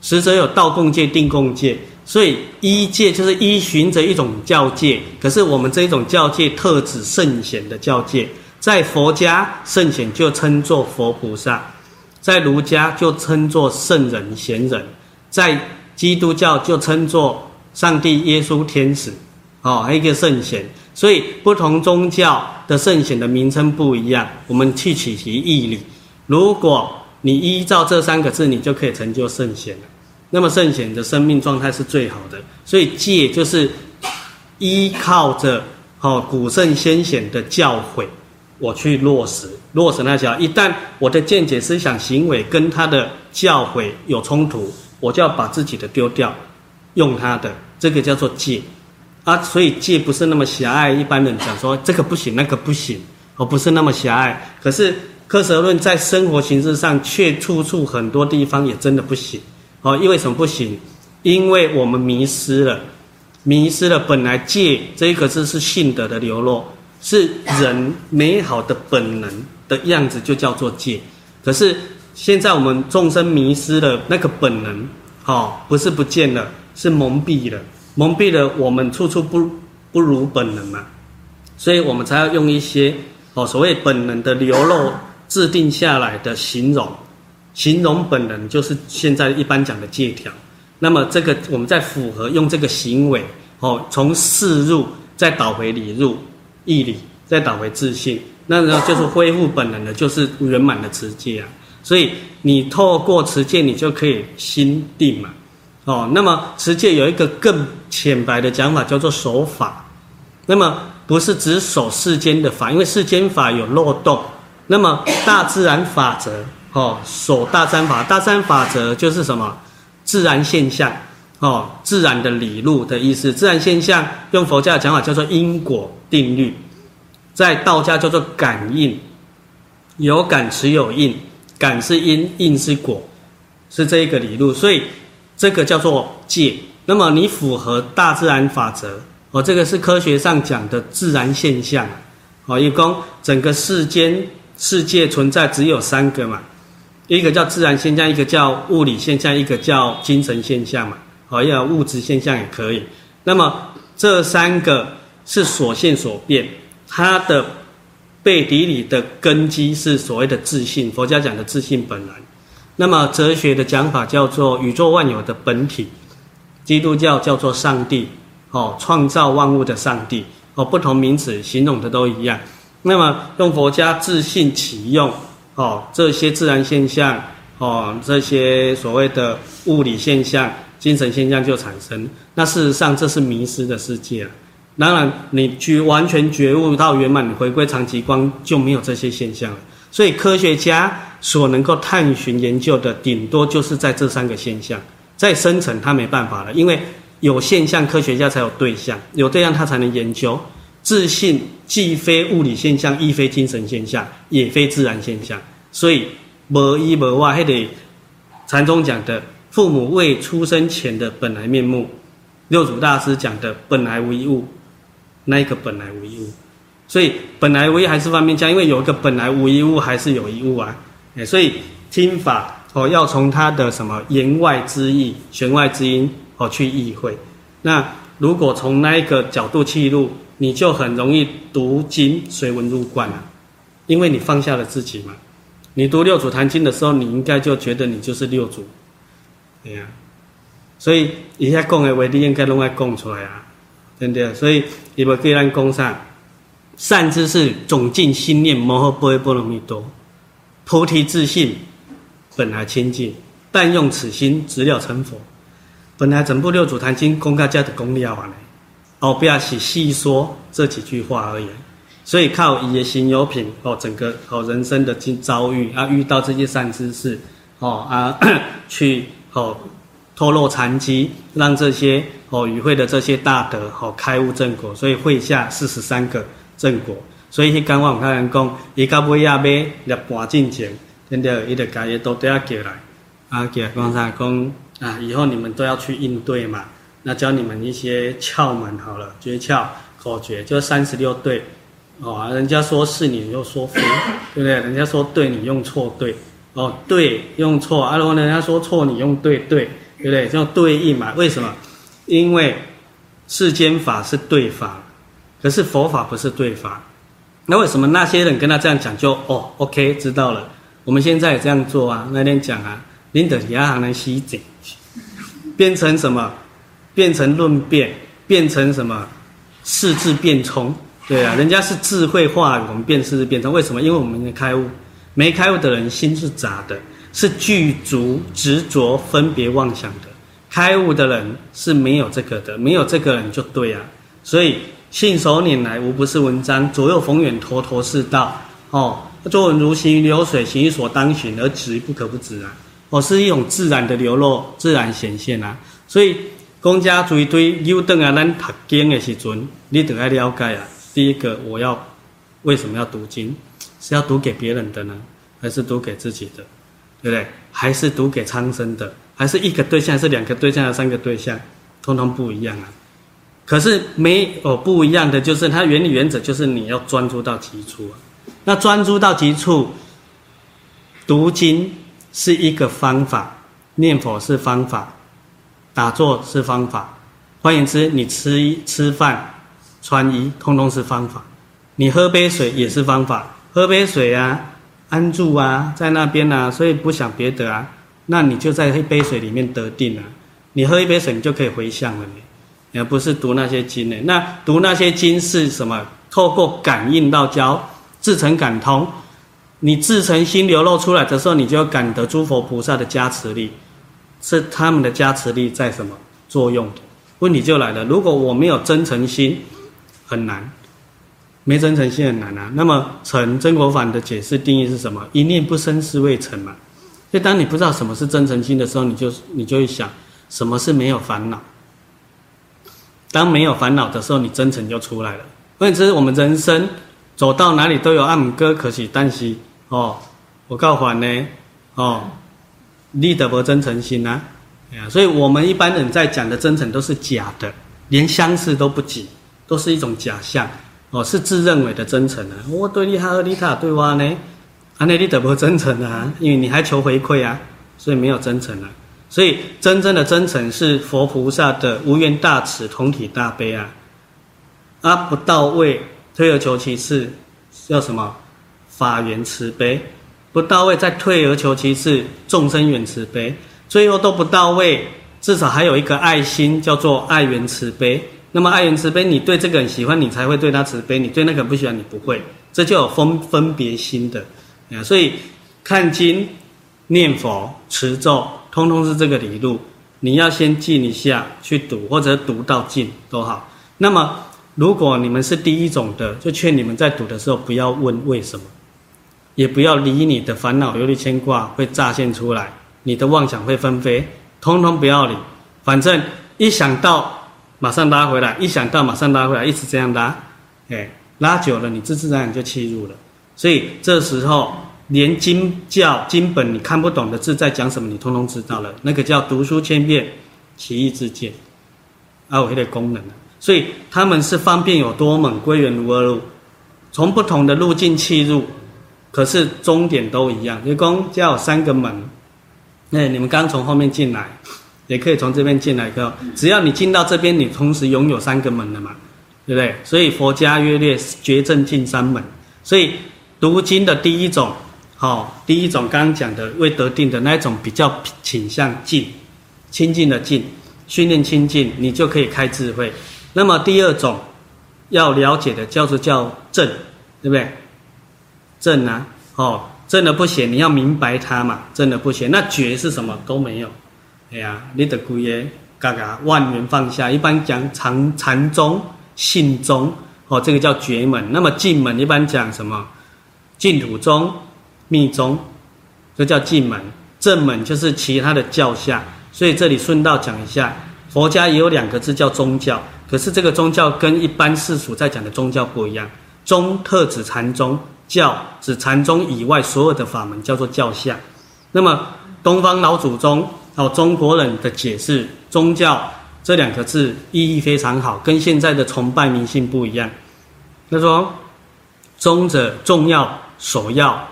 实则有道共戒、定共戒。所以依戒就是依循着一种教戒，可是我们这一种教戒特指圣贤的教戒，在佛家圣贤就称作佛菩萨，在儒家就称作圣人贤人，在基督教就称作上帝耶稣天使，哦，还有一个圣贤。所以不同宗教的圣贤的名称不一样，我们去取其义理。如果你依照这三个字，你就可以成就圣贤了。那么圣贤的生命状态是最好的，所以戒就是依靠着哦古圣先贤的教诲，我去落实落实那条。一旦我的见解、思想、行为跟他的教诲有冲突，我就要把自己的丢掉，用他的，这个叫做戒啊。所以戒不是那么狭隘，一般人讲说这个不行，那个不行，哦，不是那么狭隘。可是科舍论在生活形式上却处处很多地方也真的不行。哦，因为什么不行？因为我们迷失了，迷失了。本来戒这一个字是性德的流露，是人美好的本能的样子，就叫做戒。可是现在我们众生迷失了那个本能，哦，不是不见了，是蒙蔽了，蒙蔽了。我们处处不不如本能嘛，所以我们才要用一些哦所谓本能的流露制定下来的形容。形容本能就是现在一般讲的戒条，那么这个我们再符合用这个行为哦，从示入再导回理入，毅力再导回自信，那然后就是恢复本能的，就是圆满的持戒啊。所以你透过持戒，你就可以心定嘛。哦，那么持戒有一个更浅白的讲法，叫做守法。那么不是只守世间的法，因为世间法有漏洞。那么大自然法则，哦，守大自然法，大自然法则就是什么？自然现象，哦，自然的理路的意思。自然现象用佛教的讲法叫做因果定律，在道家叫做感应，有感持有应，感是因，应是果，是这一个理路。所以这个叫做戒。那么你符合大自然法则，哦，这个是科学上讲的自然现象，哦，一共整个世间世界存在只有三个嘛。一个叫自然现象，一个叫物理现象，一个叫精神现象嘛。好，要物质现象也可以。那么这三个是所现所变，它的背底里的根基是所谓的自信，佛家讲的自信本来。那么哲学的讲法叫做宇宙万有的本体，基督教叫做上帝，哦，创造万物的上帝，哦，不同名词形容的都一样。那么用佛家自信启用。哦，这些自然现象，哦，这些所谓的物理现象、精神现象就产生。那事实上，这是迷失的世界啊。当然，你去完全觉悟到圆满，你回归常寂光，就没有这些现象了。所以，科学家所能够探寻研究的，顶多就是在这三个现象。再深层，他没办法了，因为有现象，科学家才有对象，有对象，他才能研究。自信既非物理现象，亦非精神现象，也非自然现象，所以无一无外，还得禅宗讲的父母未出生前的本来面目，六祖大师讲的本来无一物，那一个本来无一物，所以本来无一还是方便讲，因为有一个本来无一物，还是有一物啊，所以听法哦要从他的什么言外之意、弦外之音哦去意会，那如果从那一个角度切入。你就很容易读经随文入观了，因为你放下了自己嘛。你读六祖坛经的时候，你应该就觉得你就是六祖，对呀。所以以下讲的话，你应该拢爱讲出来啊，对不对？所以你们可以让讲上善知识总尽心念摩诃般若波罗蜜多，菩提自性本来清净，但用此心直了成佛。本来整部六祖坛经公开家的功力要完了。哦，不要去细说这几句话而已，所以靠以心有品哦，整个哦人生的经遭遇啊，遇到这些善知识哦啊，去哦透露禅机，让这些哦与会的这些大德哦开悟正果，所以会下四十三个正果。所以刚刚我看人讲，伊到尾啊尾入半进前，真的伊得家业都都要叫来啊，叫讲啥讲啊，以后你们都要去应对嘛。那教你们一些窍门好了，诀窍口诀就三十六对，哦，人家说是你又说非，对不对？人家说对你用错对，哦，对用错，啊，如果人家说错你用对对，对不对？叫对应嘛？为什么？因为世间法是对法，可是佛法不是对法。那为什么那些人跟他这样讲就哦，OK 知道了？我们现在也这样做啊。那天讲啊，林德亚还能西整，变成什么？变成论辩，变成什么？四字辩聪，对啊，人家是智慧化，我们变四字辩聪。为什么？因为我们的开悟，没开悟的人心是杂的，是具足执着分别妄想的。开悟的人是没有这个的，没有这个人就对啊。所以信手拈来无不是文章，左右逢源头头是道。哦，作文如行云流水，行于所当行，而止于不可不止啊。哦，是一种自然的流露，自然显现啊。所以。公家追堆优等啊，咱读经的时阵，你得要了解啊。第一个，我要为什么要读经？是要读给别人的呢，还是读给自己的？对不对？还是读给苍生的？还是一个对象？还是两个对象？还是三个对象？通通不一样啊。可是没有不一样的，就是它原理原则就是你要专注到极处啊。那专注到极处，读经是一个方法，念佛是方法。打坐是方法，换言之，你吃吃饭、穿衣，通通是方法。你喝杯水也是方法，喝杯水啊，安住啊，在那边啊，所以不想别的啊，那你就在一杯水里面得定啊。你喝一杯水，你就可以回向了，你而不是读那些经呢。那读那些经是什么？透过感应道交，自成感通。你自成心流露出来的时候，你就要感得诸佛菩萨的加持力，是他们的加持力在什么作用？问题就来了，如果我没有真诚心，很难，没真诚心很难啊。那么诚曾国藩的解释定义是什么？一念不生是未成嘛。所以当你不知道什么是真诚心的时候，你就你就会想，什么是没有烦恼？当没有烦恼的时候，你真诚就出来了。问题是我们人生走到哪里都有阿姆哥，可喜但喜。哦，我告诉呢，哦，你得不真诚心啊？所以我们一般人在讲的真诚都是假的，连相似都不及，都是一种假象。哦，是自认为的真诚啊。我对你好，你他对我呢？啊，那你得不真诚啊？因为你还求回馈啊，所以没有真诚啊。所以真正的真诚是佛菩萨的无缘大慈，同体大悲啊。啊，不到位，退而求其次，叫什么？法缘慈悲不到位，再退而求其次，众生缘慈悲，最后都不到位，至少还有一个爱心，叫做爱缘慈悲。那么爱缘慈悲，你对这个人喜欢，你才会对他慈悲；你对那个不喜欢，你不会。这就有分分别心的啊。所以看经、念佛、持咒，通通是这个理路。你要先静一下去读，或者读到静都好。那么如果你们是第一种的，就劝你们在读的时候不要问为什么。也不要理你的烦恼、忧虑、牵挂会乍现出来，你的妄想会纷飞，通通不要理。反正一想到，马上拉回来；一想到，马上拉回来，一直这样拉，哎，拉久了，你自自然然就气入了。所以这时候，连经教经本你看不懂的字在讲什么，你通通知道了。那个叫读书千遍，其义自见，啊，我有点功能。所以他们是方便有多门，归元如二路，从不同的路径契入。可是终点都一样，一共叫三个门。那你们刚从后面进来，也可以从这边进来。个只要你进到这边，你同时拥有三个门了嘛，对不对？所以佛家约略绝症进三门。所以读经的第一种，好，第一种刚刚讲的未得定的那一种比较倾向静，清净的静，训练清净，你就可以开智慧。那么第二种要了解的叫做叫正，对不对？正啊，哦，正的不显，你要明白它嘛。正的不显，那觉是什么都没有。哎呀，你的姑爷嘎嘎万缘放下，一般讲禅禅宗、信宗，哦，这个叫觉门。那么进门一般讲什么？净土宗、密宗，这叫进门。正门就是其他的教下。所以这里顺道讲一下，佛家也有两个字叫宗教，可是这个宗教跟一般世俗在讲的宗教不一样。宗特指禅宗。教指禅宗以外所有的法门叫做教下，那么东方老祖宗哦，中国人的解释宗教这两个字意义非常好，跟现在的崇拜迷信不一样。他说宗者重要首要，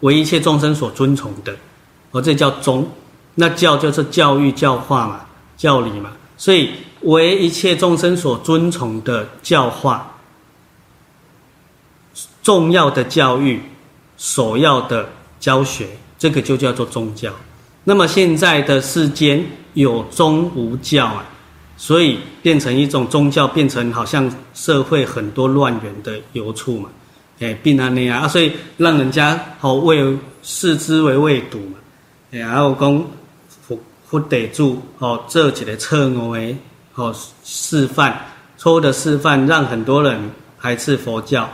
为一切众生所尊崇的，哦，这叫宗。那教就是教育教化嘛，教理嘛，所以为一切众生所尊崇的教化。重要的教育，首要的教学，这个就叫做宗教。那么现在的世间有宗无教啊，所以变成一种宗教，变成好像社会很多乱源的由处嘛。哎，变啊那样啊，所以让人家好为视之为畏堵嘛。哎，然后讲佛佛得住哦，这几个错误的哦示范，错误的示范让很多人排斥佛教。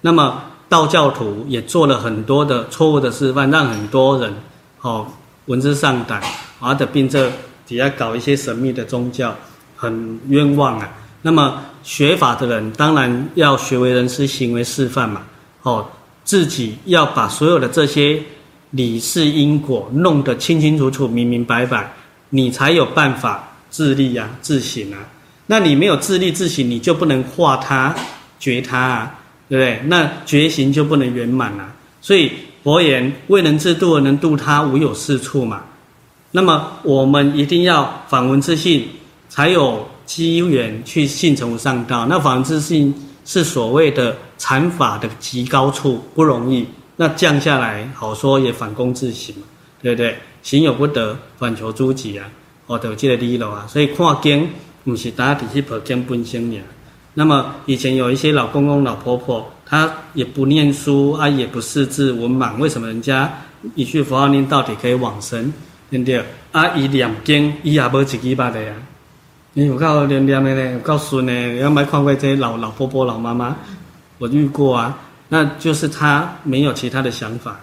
那么道教徒也做了很多的错误的示范，让很多人哦闻之丧胆，而的并这底下搞一些神秘的宗教，很冤枉啊。那么学法的人当然要学为人师，行为示范嘛。哦，自己要把所有的这些理事因果弄得清清楚楚、明明白白，你才有办法自立啊、自省啊。那你没有自立自省，你就不能化他、觉他啊。对不对？那觉行就不能圆满了。所以佛言：未能自度能度他，无有是处嘛。那么我们一定要反闻自性，才有机缘去信成无上道。那反闻自性是所谓的禅法的极高处，不容易。那降下来好说也反躬自省嘛，对不对？行有不得，反求诸己啊。哦，就有这个理路啊。所以看经不是大家只是跑经本身呀。那么以前有一些老公公、老婆婆，他也不念书啊，也不识字文盲，为什么人家一句佛号念到底可以往生？对不对？啊，伊念经，伊也无一句捌的呀。你有够念念的呢，有够顺呢。要没看过这些老老婆婆、老妈妈，我遇过啊。那就是他没有其他的想法。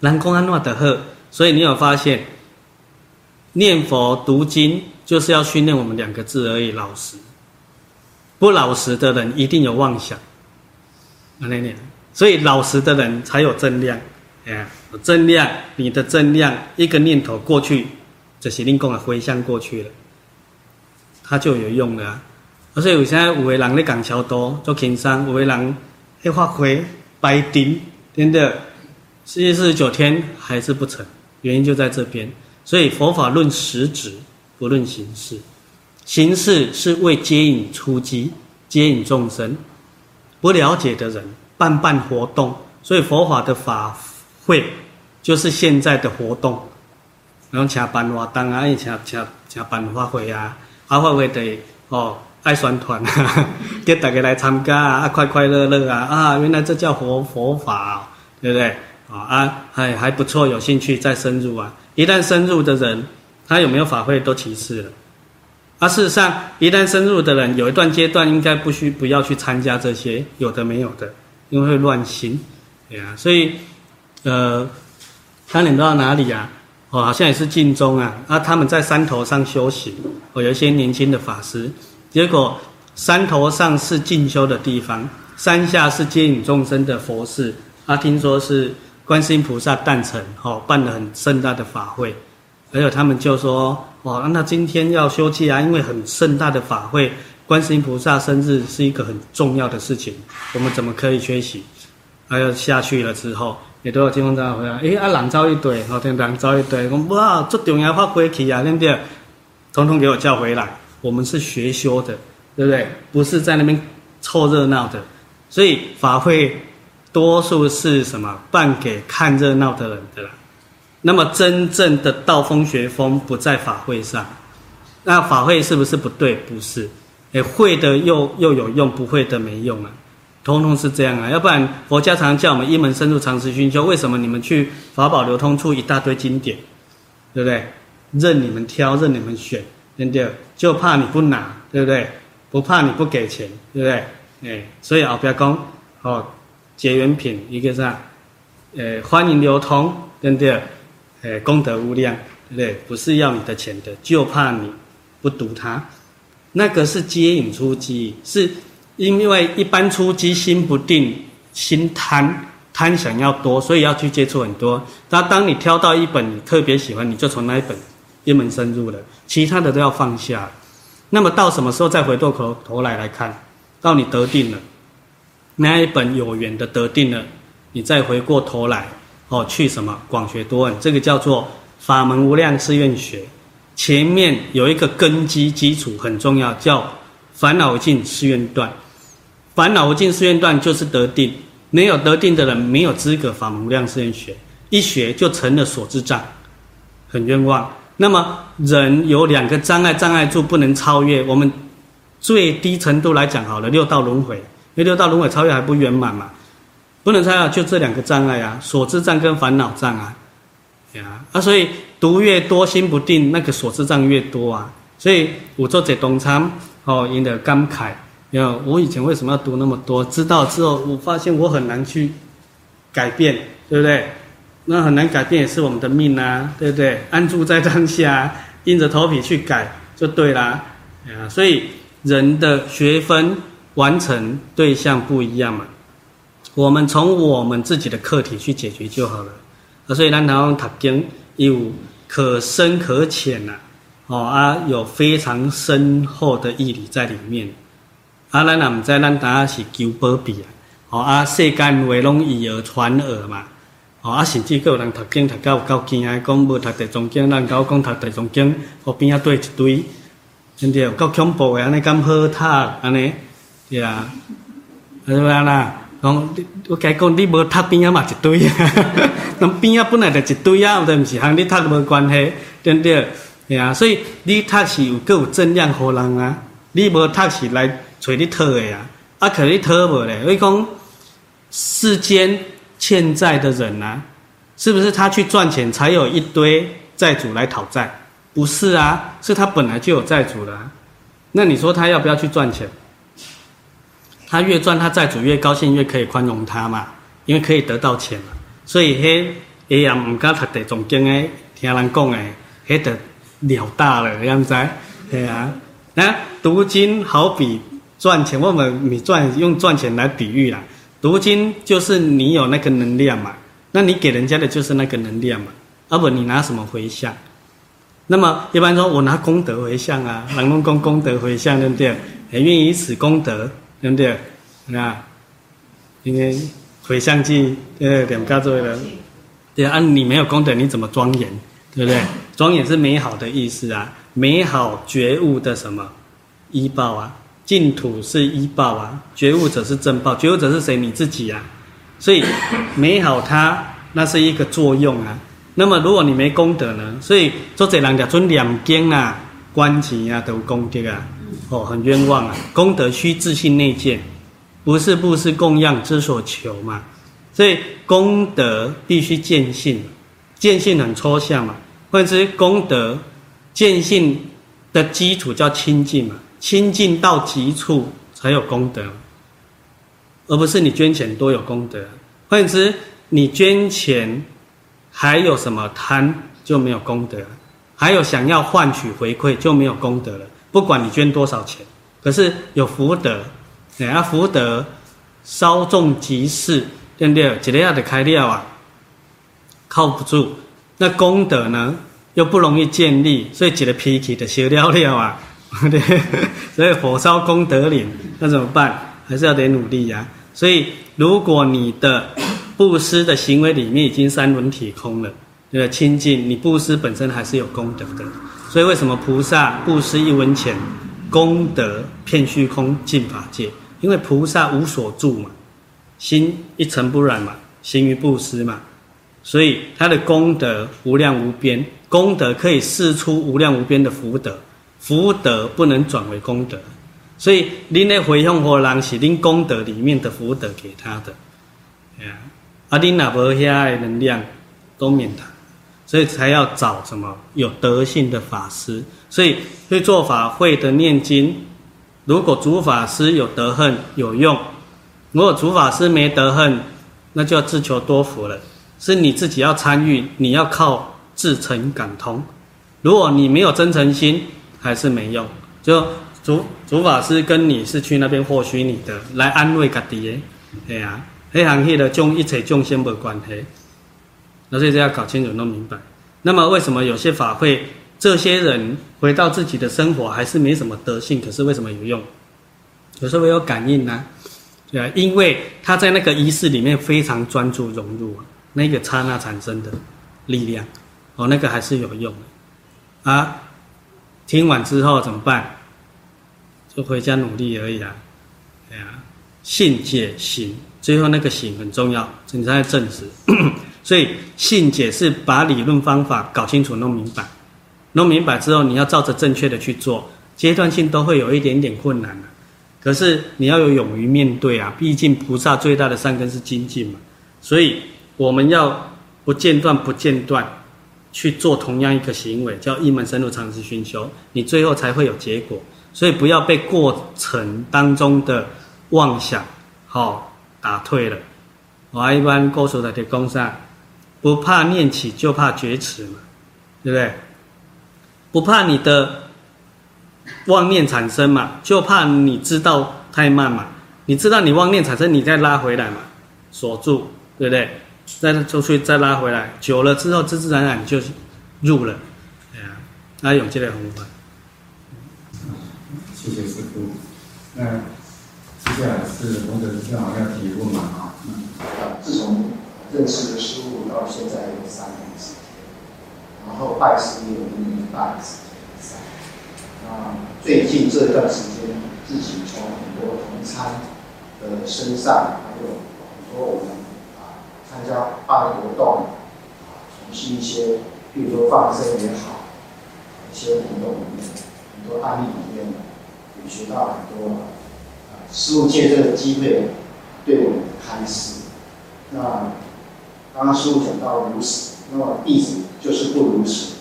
南公安诺德赫，所以你有发现，念佛读经就是要训练我们两个字而已，老实。不老实的人一定有妄想。那念，所以老实的人才有正量。哎，正量，你的正量一个念头过去，这是令供的回向过去了。它就有用了，啊而且有现在有的人咧讲超多做轻商，有的人会发挥白丁，真的，四七四十九天还是不成，原因就在这边。所以佛法论实质，不论形式，形式是为接引出击，接引众生。不了解的人办办活动，所以佛法的法会就是现在的活动，然后请办活动啊，请请请办法会啊。啊，会不会得哦，爱宣传，给大家来参加啊，快快乐乐啊啊！原来这叫佛佛法，对不对啊？啊，还还不错，有兴趣再深入啊。一旦深入的人，他有没有法会都其次了。啊，事实上，一旦深入的人，有一段阶段应该不需不要去参加这些有的没有的，因为会乱心，对啊。所以，呃，他领到哪里啊？哦，好像也是晋中啊！啊，他们在山头上修行，哦，有一些年轻的法师。结果山头上是进修的地方，山下是接引众生的佛寺。啊，听说是观世音菩萨诞辰，哦，办了很盛大的法会。还有他们就说，哦，那今天要休憩啊，因为很盛大的法会，观世音菩萨生日是一个很重要的事情，我们怎么可以缺席？还有下去了之后。也都有金凤章回来，诶，啊，人走一堆，后天人走一堆，讲哇，这重要发挥去啊，对不对？统统给我叫回来，我们是学修的，对不对？不是在那边凑热闹的，所以法会多数是什么办给看热闹的人的啦。那么真正的道风学风不在法会上，那法会是不是不对？不是，诶，会的又又有用，不会的没用啊。通通是这样啊，要不然佛家常叫我们一门深入，长时熏修。为什么你们去法宝流通处一大堆经典，对不对？任你们挑，任你们选，对不对？就怕你不拿，对不对？不怕你不给钱，对不对？哎，所以不要讲哦，结缘品一个是啊，呃，欢迎流通，对不对？呃，功德无量，对不对？不是要你的钱的，就怕你不读它，那个是接引出机，是。因为一般初机心不定，心贪贪想要多，所以要去接触很多。那当你挑到一本你特别喜欢，你就从那一本一门深入了，其他的都要放下。那么到什么时候再回过头头来来看？到你得定了，那一本有缘的得定了，你再回过头来哦，去什么广学多闻？这个叫做法门无量誓愿学。前面有一个根基基础很重要，叫烦恼尽誓愿断。烦恼尽誓愿断，就是得定。没有得定的人，没有资格法门无量誓愿学，一学就成了所知障，很冤枉。那么人有两个障碍，障碍住不能超越。我们最低程度来讲好了，六道轮回，因为六道轮回超越还不圆满嘛，不能超越，就这两个障碍啊，所知障跟烦恼障啊，呀啊，所以读越多心不定，那个所知障越多啊。所以我做这东参哦，赢得感慨。有，我以前为什么要读那么多？知道之后，我发现我很难去改变，对不对？那很难改变也是我们的命啊，对不对？安住在当下，硬着头皮去改就对啦。啊，所以人的学分完成对象不一样嘛，我们从我们自己的课题去解决就好了。啊，所以咱台湾读经有可深可浅呐，哦啊，有非常深厚的义理在里面。啊，咱也毋知咱当下是求保庇啊！哦啊，世间话拢以讹传讹嘛！哦啊，甚至阁有人读经读到有够惊啊，讲无读地藏经，咱甲我讲读地藏经，后边啊对一堆，真的有够恐怖诶！安尼咁好读，安尼对啊，是不啦？讲我甲伊讲，你无读边仔嘛一堆啊！咁边仔本来就一堆啊，毋对毋是，和你读无关系，对不对？对啊，所以你读是有够有正量互人啊，你无读是来找你讨的啊，啊，可你讨无咧，所以讲世间欠债的人啊，是不是他去赚钱才有一堆债主来讨债？不是啊，是他本来就有债主的啊。那你说他要不要去赚钱？他越赚，他债主越高兴，越可以宽容他嘛，因为可以得到钱嘛。所以迄个也唔敢读地藏经诶，听人讲诶，迄个了大了，这样子，对啊。那读经好比赚钱，我们你赚用赚钱来比喻啦。读经就是你有那个能量嘛，那你给人家的就是那个能量嘛，而不你拿什么回向？那么一般说我拿功德回向啊，人拢讲功德回向对不对？很愿意以此功德对不对？啊，今天回向记呃两个作为的，对啊，你没有功德你怎么庄严？对不对？庄严是美好的意思啊，美好觉悟的什么依报啊？净土是依报啊，觉悟者是正报，觉悟者是谁？你自己啊。所以 美好它那是一个作用啊。那么，如果你没功德呢？所以做这两家尊两经啊，观经啊，都有功德啊，哦，很冤枉啊！功德需自性内见，不是布施供养之所求嘛。所以功德必须见性，见性很抽象嘛。或者是功德见性的基础叫清净嘛，清净到极处才有功德，而不是你捐钱多有功德。或者是你捐钱。还有什么贪就没有功德，还有想要换取回馈就没有功德了。不管你捐多少钱，可是有福德，人家福德稍纵即逝，对不对？几个要得开掉啊，靠不住。那功德呢，又不容易建立，所以几个脾气的修掉了啊，对。所以火烧功德林，那怎么办？还是要得努力呀、啊。所以如果你的布施的行为里面已经三轮体空了，对吧？清净，你布施本身还是有功德的。所以为什么菩萨布施一文钱，功德遍虚空尽法界？因为菩萨无所住嘛，心一尘不染嘛，行于布施嘛，所以他的功德无量无边，功德可以释出无量无边的福德，福德不能转为功德，所以您的回向佛人是您功德里面的福德给他的，阿丁那伯遐的能量都免谈，所以才要找什么有德性的法师。所以去做法会的念经，如果主法师有德恨有用，如果主法师没德恨，那就要自求多福了。是你自己要参与，你要靠自诚感通。如果你没有真诚心，还是没用。就主主法师跟你是去那边获取你的，来安慰家己的，对呀。黑行业的众一切众生没关系，那所以这要搞清楚弄明白。那么为什么有些法会，这些人回到自己的生活还是没什么德性，可是为什么有用？有时候会有感应呢、对啊，因为他在那个仪式里面非常专注融入那个刹那产生的力量，哦，那个还是有用的。啊，听完之后怎么办？就回家努力而已啊。对啊，信解行。最后那个行很重要，你才证实。所以信解是把理论方法搞清楚、弄明白。弄明白之后，你要照着正确的去做。阶段性都会有一点点困难的，可是你要有勇于面对啊！毕竟菩萨最大的善根是精进嘛。所以我们要不间断、不间断去做同样一个行为，叫一门深入、长时熏修，你最后才会有结果。所以不要被过程当中的妄想，好。打退了，我一般告诉他的工上，不怕念起，就怕觉迟嘛，对不对？不怕你的妄念产生嘛，就怕你知道太慢嘛。你知道你妄念产生，你再拉回来嘛，锁住，对不对？再出去再拉回来，久了之后，自自然然就入了。哎呀，那永记的弘法。谢谢师父。嗯。接下来是洪德正好要提问嘛？啊，自从认识了师父到现在有三年时间，然后拜师也有一年半时间。那，最近这段时间，自己从很多同参的身上，还有很多我们啊参加办活动啊，从事一些，比如说放生也好，一些活动里面，很多案例里面呢，也学到很多啊，师父借这个机会对我们开示。那刚刚师父讲到如实，那么弟子就是不如实。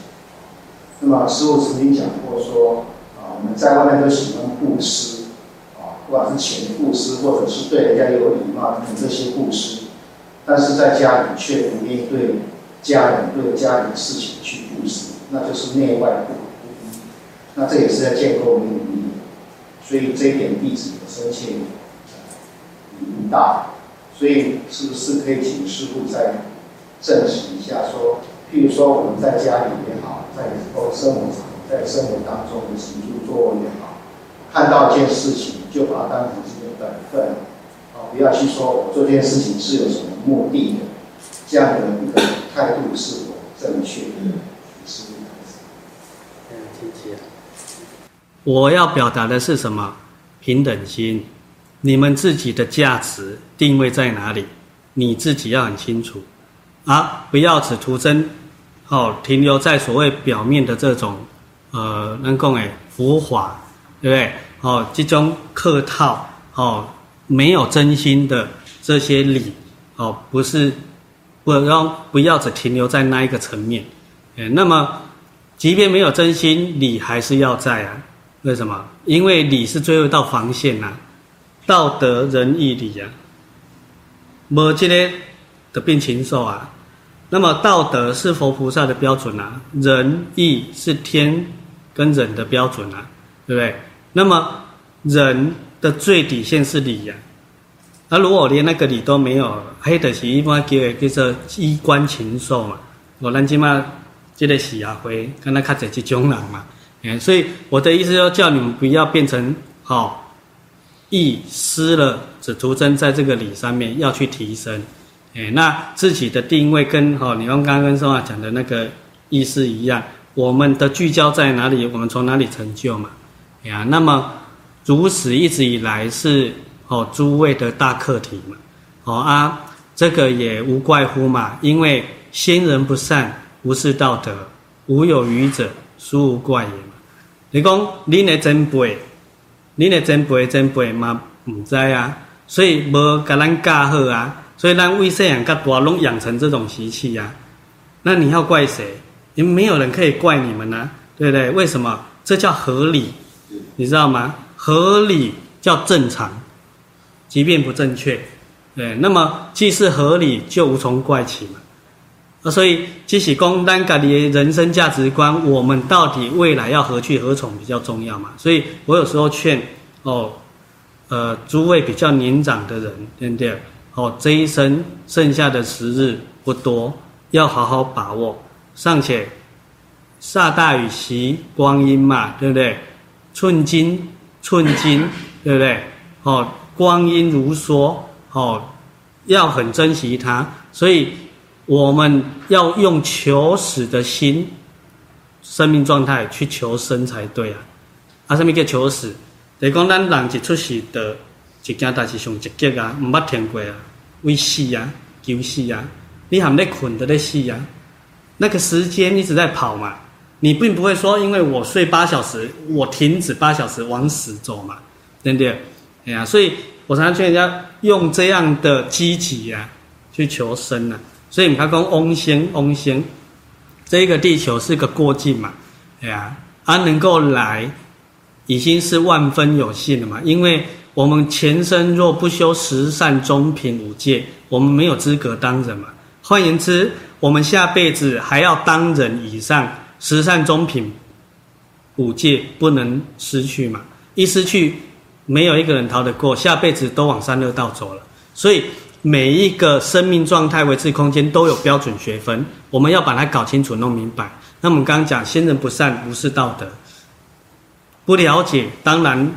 那么师父曾经讲过说，啊，我们在外面都喜欢布施，啊，不管是钱布施，或者是对人家有礼貌等等这些布施，但是在家里却不愿意对家人、对家里的事情去布施，那就是内外不一。那这也是在建构内力，所以这一点弟子的深切呃领悟大。所以是不是可以请师傅再证实一下说，譬如说我们在家里也好，在生活场，在生活当中的行住坐卧也好，看到一件事情就把它当成是一个本分，啊，不要去说我做这件事情是有什么目的的，这样的一个态度是否正确的？师父，嗯，谢谢。我要表达的是什么？平等心。你们自己的价值定位在哪里？你自己要很清楚，啊，不要只徒增，哦，停留在所谓表面的这种，呃，能讲诶浮华，对不对？哦，这种客套，哦，没有真心的这些礼，哦，不是，不要不要只停留在那一个层面，诶，那么，即便没有真心，礼还是要在啊？为什么？因为礼是最后一道防线呐、道德仁义礼啊，没这个的变禽兽啊。那么道德是佛菩萨的标准啊，仁义是天跟人的标准啊，对不对？那么人的最底线是礼呀、啊。那如果连那个礼都没有，黑的是一般叫叫做衣冠禽兽嘛。我咱今嘛这个喜啊会跟他看这种人嘛。嗯，所以我的意思要叫你们不要变成好。哦意失了，只徒增在这个理上面要去提升，哎，那自己的定位跟哈，你刚刚跟宋华讲的那个意思一样，我们的聚焦在哪里，我们从哪里成就嘛，呀，那么如此一直以来是哦诸位的大课题嘛，哦啊，这个也无怪乎嘛，因为先人不善，无视道德，无有余者，殊无怪也嘛。你讲你的真辈。你的真辈真辈嘛，唔知啊，所以无甲咱教好啊，所以咱为细人甲大拢养成这种习气呀。那你要怪谁？因为没有人可以怪你们啊，对不对？为什么？这叫合理，你知道吗？合理叫正常，即便不正确，对。那么既是合理，就无从怪起嘛。那所以，即使讲咱家的人生价值观，我们到底未来要何去何从比较重要嘛？所以我有时候劝哦，呃，诸位比较年长的人，对不对？哦，这一生剩下的时日不多，要好好把握。尚且煞大与习光阴嘛，对不对？寸金寸金，对不对？哦，光阴如梭，哦，要很珍惜它，所以。我们要用求死的心，生命状态去求生才对啊！啊，什么叫求死？就是讲咱人一出世的一件代志上直接啊，唔捌听过啊，为死啊，求死啊！你含在困的在死啊？那个时间一直在跑嘛，你并不会说，因为我睡八小时，我停止八小时往死走嘛，对不对？哎呀，所以我常常劝人家用这样的积极啊，去求生啊。所以你看，讲翁仙翁仙，这个地球是个过境嘛，哎呀，它能够来，已经是万分有幸了嘛。因为我们前生若不修十善中品五戒，我们没有资格当人嘛。换言之，我们下辈子还要当人以上，十善中品五戒不能失去嘛。一失去，没有一个人逃得过，下辈子都往三恶道走了。所以。每一个生命状态、维持空间都有标准学分，我们要把它搞清楚、弄明白。那我们刚刚讲，先人不善，无视道德，不了解，当然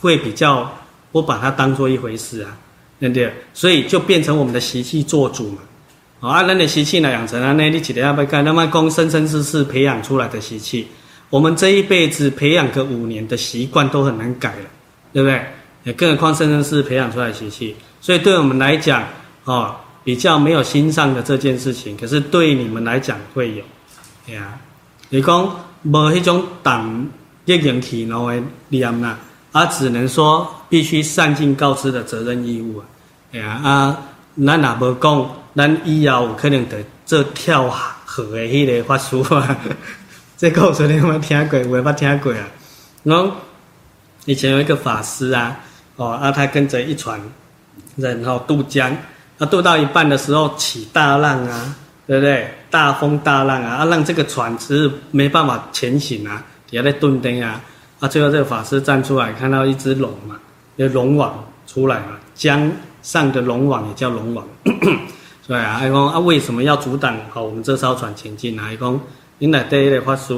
会比较不把它当做一回事啊，对不对？所以就变成我们的习气做主嘛。啊，那你习气呢养成了，那你记得要不要干？那么供生生世世培养出来的习气，我们这一辈子培养个五年的习惯都很难改了，对不对？更何况生生世世培养出来的习气。所以对我们来讲，哦，比较没有心上的这件事情，可是对你们来讲会有，对呀。你讲无迄种胆热元气然后念啦，啊，只能说必须善尽告知的责任义务啊。哎呀啊，咱若无讲，咱以后有可能得做跳河的迄个法师啊。这个故事你有没有听过？我也没听过啊。侬以前有一个法师啊，哦啊，他跟着一船人哦渡江，啊渡到一半的时候起大浪啊，对不对？大风大浪啊，啊让这个船只没办法前行啊，底下在顿灯啊，啊最后这个法师站出来，看到一只龙嘛，有龙王出来嘛，江。上的龙王也叫龙王，所以啊，还讲啊，为什么要阻挡好我们这艘船前进啊？还讲，因来第一个法师，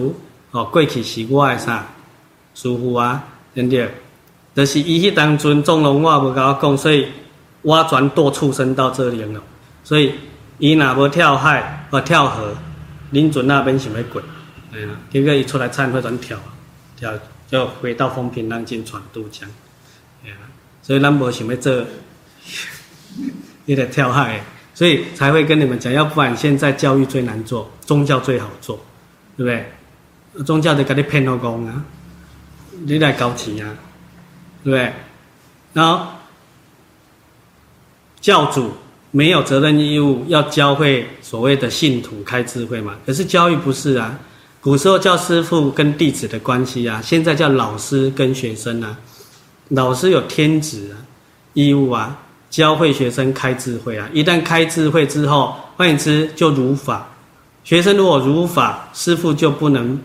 哦，过去是我的啥师父啊，对不对？就是伊迄当阵种龙话无甲我讲，所以我转舵畜生到这里了。所以伊若无跳海或跳河，恁阵那边想要过，哎呀，结果伊出来忏悔转跳，跳就回到风平浪静船渡江，哎呀，所以咱无想要做。有点跳海，所以才会跟你们讲，要不然现在教育最难做，宗教最好做，对不对？宗教就给你骗老公啊，你来搞钱啊，对不对？然后教主没有责任义务要教会所谓的信徒开智慧嘛？可是教育不是啊，古时候叫师傅跟弟子的关系啊，现在叫老师跟学生啊，老师有天职啊，义务啊。教会学生开智慧啊！一旦开智慧之后，换言之就如法。学生如果如法，师傅就不能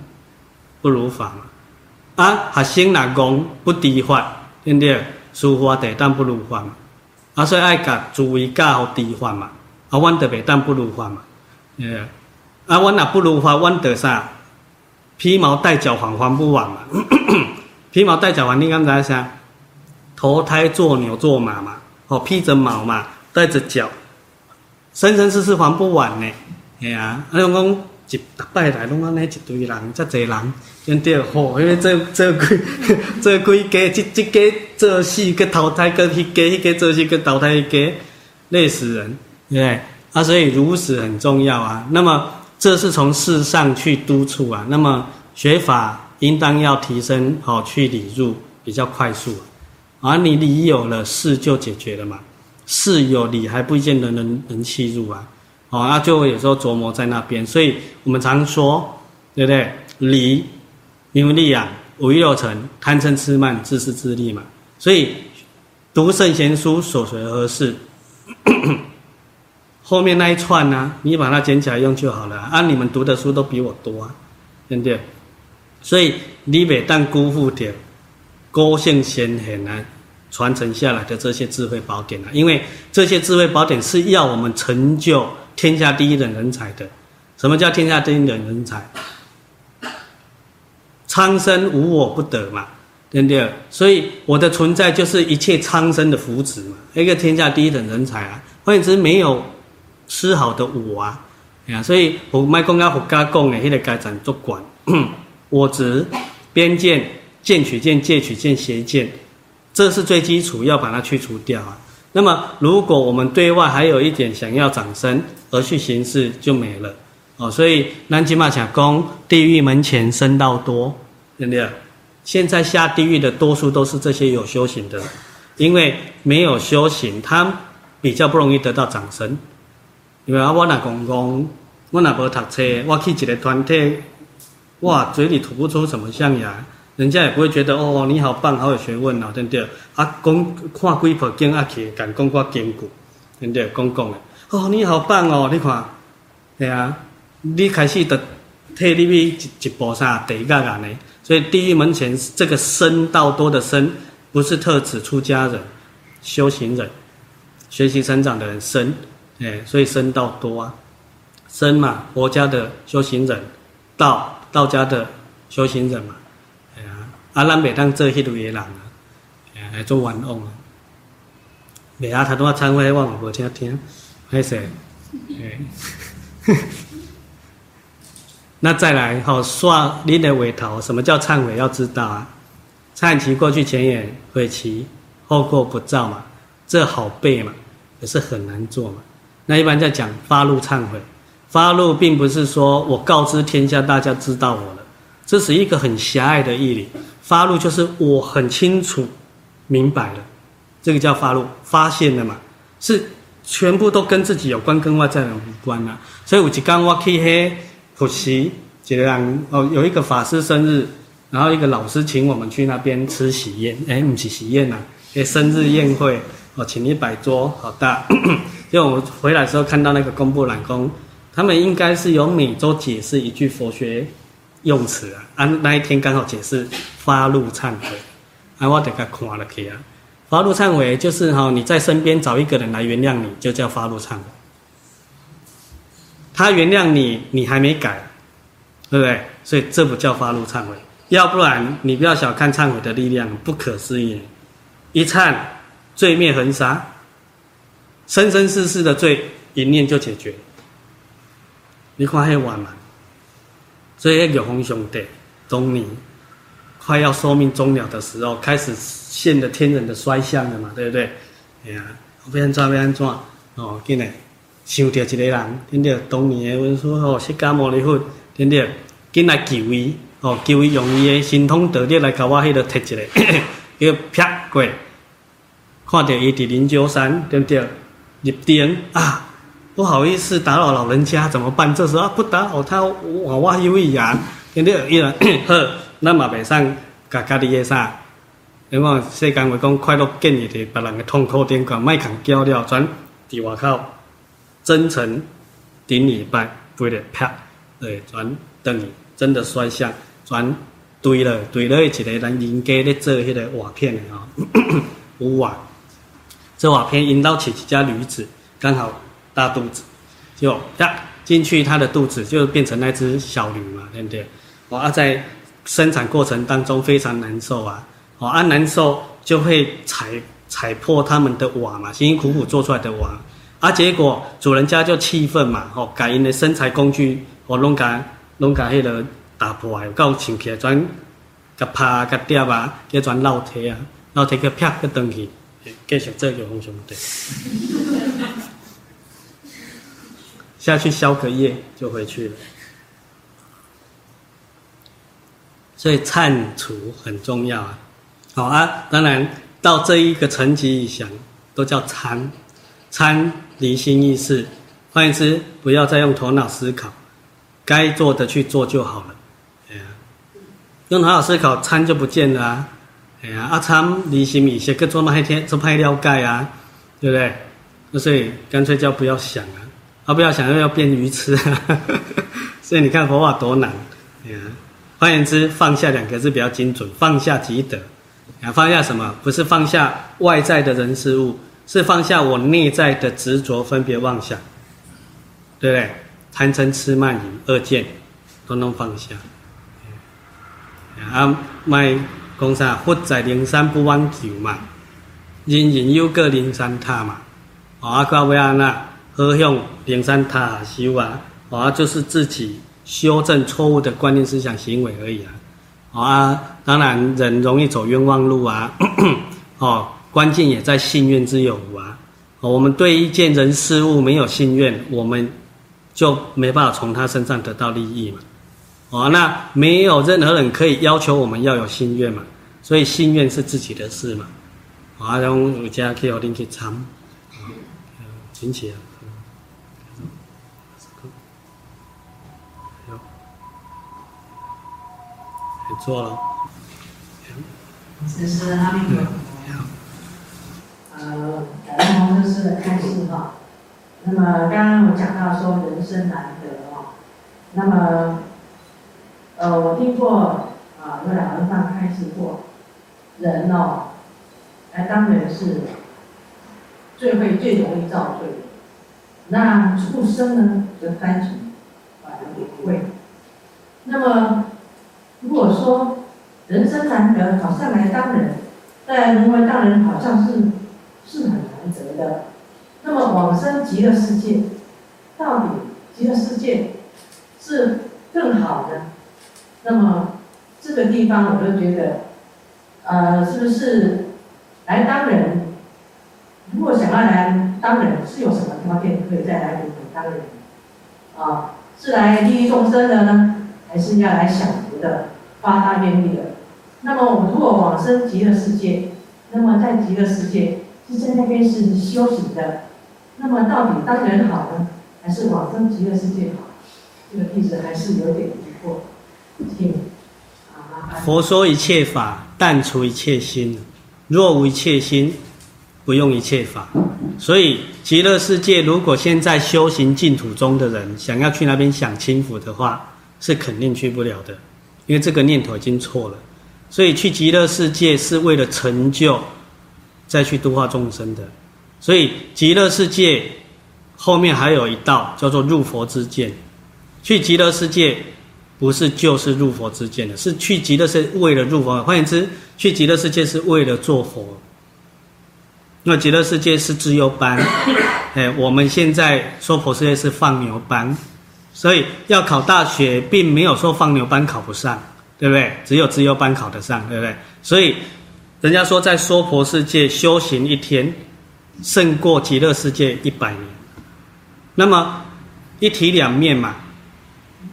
不如法嘛。啊，学生若讲不敌法，对不对？师父得当不如法嘛。啊，所以爱甲诸位教好敌法嘛。啊，阮得袂当不如法嘛。呃，啊，阮若不如法，阮得啥？皮毛戴角还还不完嘛。皮毛戴角还，你刚才啥？投胎做牛做马嘛。哦，披着毛嘛，带着角，生生世世还不完呢。哎呀、啊，啊，讲一大拜来拢安尼一堆人，遮济人，对不对？吼，因为这这几这几家，这这家做死，佮淘汰，佮迄家迄家做死，佮淘汰迄家，累死人，对不对？啊，所以如实很重要啊。那么这是从事上去督促啊。那么学法应当要提升，好去理入比较快速。而、啊、你理有了，事就解决了嘛。事有理还不一定能能能契入啊。哦，那就有时候琢磨在那边。所以我们常说，对不对？理名为利养，五欲六尘，贪嗔痴慢，自私自利嘛。所以读圣贤书，所随何事？后面那一串呢、你把它捡起来用就好了。啊，你们读的书都比我多啊，对不对？所以你别当辜负掉。高姓先贤啊，传承下来的这些智慧宝典啊，因为这些智慧宝典是要我们成就天下第一等人才的。什么叫天下第一等人才？苍生无我不得嘛，对不对？所以我的存在就是一切苍生的福祉嘛，一个天下第一等人才啊。换言之，没有丝毫的我啊，啊，所以我卖公家佛家讲的，迄个该怎做管？我执边见。见取见、戒取见、邪见，这是最基础，要把它去除掉啊。那么，如果我们对外还有一点想要掌声而去行事，就没了哦。所以南极马甲公地狱门前僧道多，对不对？现在下地狱的多数都是这些有修行的，因为没有修行，他比较不容易得到掌声。因为啊，我那公公，我那无读册，我去一个团体，哇，嘴里吐不出什么象牙。人家也不会觉得哦，你好棒，好有学问哦，对不对？啊，讲看几部经啊，去敢讲我坚固，对不对？讲讲的哦，你好棒哦，你看，对啊，你开始的替你一一步啥第一个人呢？所以地狱门前这个僧道多的僧，不是特指出家人、修行人、学习成长的人僧，哎，所以僧道多啊，僧嘛，佛家的修行人，道道家的修行人嘛。啊，咱袂当做迄类的人啊，来做冤枉啊！袂啊，他都要忏悔，我嘛无听听，还是，那再来好刷你的尾头，什么叫忏悔？要知道啊，忏其过去前缘，悔其后过不造嘛，这好背嘛，可是很难做嘛。那一般在讲发露忏悔，发露并不是说我告知天下大家知道我了。这是一个很狭隘的义理。发露就是我很清楚明白了，这个叫发露，发现了嘛，是全部都跟自己有关，跟外在人无关啊。所以有一天我去迄普西，一个人哦，有一个法师生日，然后一个老师请我们去那边吃喜宴，哎，不是喜宴呐、啊，诶，生日宴会，哦，请一百桌，好大。因为我回来的时候看到那个公布栏公，他们应该是有每周解释一句佛学。用词啊，啊那一天刚好解释发露忏悔，啊我得给他看了去啊，发露忏悔就是哈、你在身边找一个人来原谅你，就叫发露忏悔。他原谅你，你还没改，对不对？所以这不叫发露忏悔。要不然你不要小看忏悔的力量，不可思议，一忏罪灭横沙，生生世世的罪一念就解决。你看还晚吗？所以，玉皇兄弟，懂你快要寿命终了的时候，开始现了天人的衰相了嘛，对不对？哎呀，要安怎要安怎？哦，今日想到一个人，听到当年的文殊哦，释迦牟尼佛，听到紧来求伊，哦，求伊用伊的神通道力来甲我迄个摕一个，叫劈过，看到伊伫灵鹫山，对不对？入定啊！不好意思，打扰老人家怎么办？这时候啊，不打扰他，我我有意啊，对不对？伊了，呵，咱嘛袂使甲家己个啥？因为世间话讲，快乐建立伫别人的痛苦顶端，卖扛叫了，转伫外口真诚顶礼拜，不得啪，对，转等于真的摔相，转对了，对了，一个人人家咧做迄个瓦片的啊，有瓦，做瓦片引导起一只女子，刚好。大肚子，就呀进去，他的肚子就变成那只小驴嘛，对不对？哦，啊，在生产过程当中非常难受啊，哦，啊难受就会踩踩破他们的瓦嘛，辛辛苦苦做出来的瓦，啊，结果主人家就气愤嘛，哦，改因的生产工具，哦，拢甲拢甲迄个打破来，搞请起来转，甲拍甲掉啊，叫转楼梯啊，楼梯个啪个登去，继续做玉皇兄弟。下去消个夜就回去了，所以忏除很重要啊。好啊，当然到这一个层级以上都叫参，参离心意识，换言之，不要再用头脑思考，该做的去做就好了。哎呀，用头脑思考参就不见了啊。哎呀，啊参离心意识，各做那一天做派了解啊，对不对？那所以干脆叫不要想啊。啊，不要想又要变愚痴，所以你看佛法多难。换言之，放下两个字比较精准，放下即得。啊，放下什么？不是放下外在的人事物，是放下我内在的执着、分别、妄想，对不对？贪嗔痴慢疑二见，都能放下。啊，卖讲啥？佛在灵山不妄求嘛，人人有个灵山塔嘛。啊，各位啊那。何向灵山塔修啊？啊，就是自己修正错误的观念、思想、行为而已啊！啊，当然人容易走冤枉路啊！哦，关键也在信愿之有无啊！我们对一件人事物没有信愿，我们就没办法从他身上得到利益嘛！哦，那没有任何人可以要求我们要有信愿嘛？所以信愿是自己的事嘛！啊，用儒家可以领去参，啊，请起啊！做了。这是阿弥陀佛。呃，感恩弘法师的开心哈。那么刚刚我讲到说人生难得哦，那么呃我听过啊有两人上开示过，人哦，哎当然是最会最容易造罪，那畜生呢就单纯反而不会，那么。如果说人生难得，好像来当人，但因为当人好像是是很难得的。那么往生极乐世界，到底极乐世界是更好的？那么这个地方我就觉得，呃，是不是来当人？如果想要来当人，是有什么条件可以再来当人？啊，是来利益众生的呢，还是要来享的？发大愿力的。那么我们如果往生极乐世界，那么在极乐世界是在那边是修行的，那么到底当人好呢，还是往生极乐世界好？这个弟子还是有点疑惑。请，佛说一切法，但除一切心。若无一切心，不用一切法。所以极乐世界，如果现在修行净土中的人想要去那边享清福的话，是肯定去不了的，因为这个念头已经错了。所以去极乐世界是为了成就，再去度化众生的。所以极乐世界后面还有一道叫做入佛之见。去极乐世界不是就是入佛之见的，是去极乐世界为了入佛。换言之，去极乐世界是为了做佛。那极乐世界是自由班，哎，我们现在说婆世界是放牛班，所以要考大学，并没有说放牛班考不上，对不对？只有自由班考得上，对不对？所以人家说在娑婆世界修行一天，胜过极乐世界一百年。那么一体两面嘛，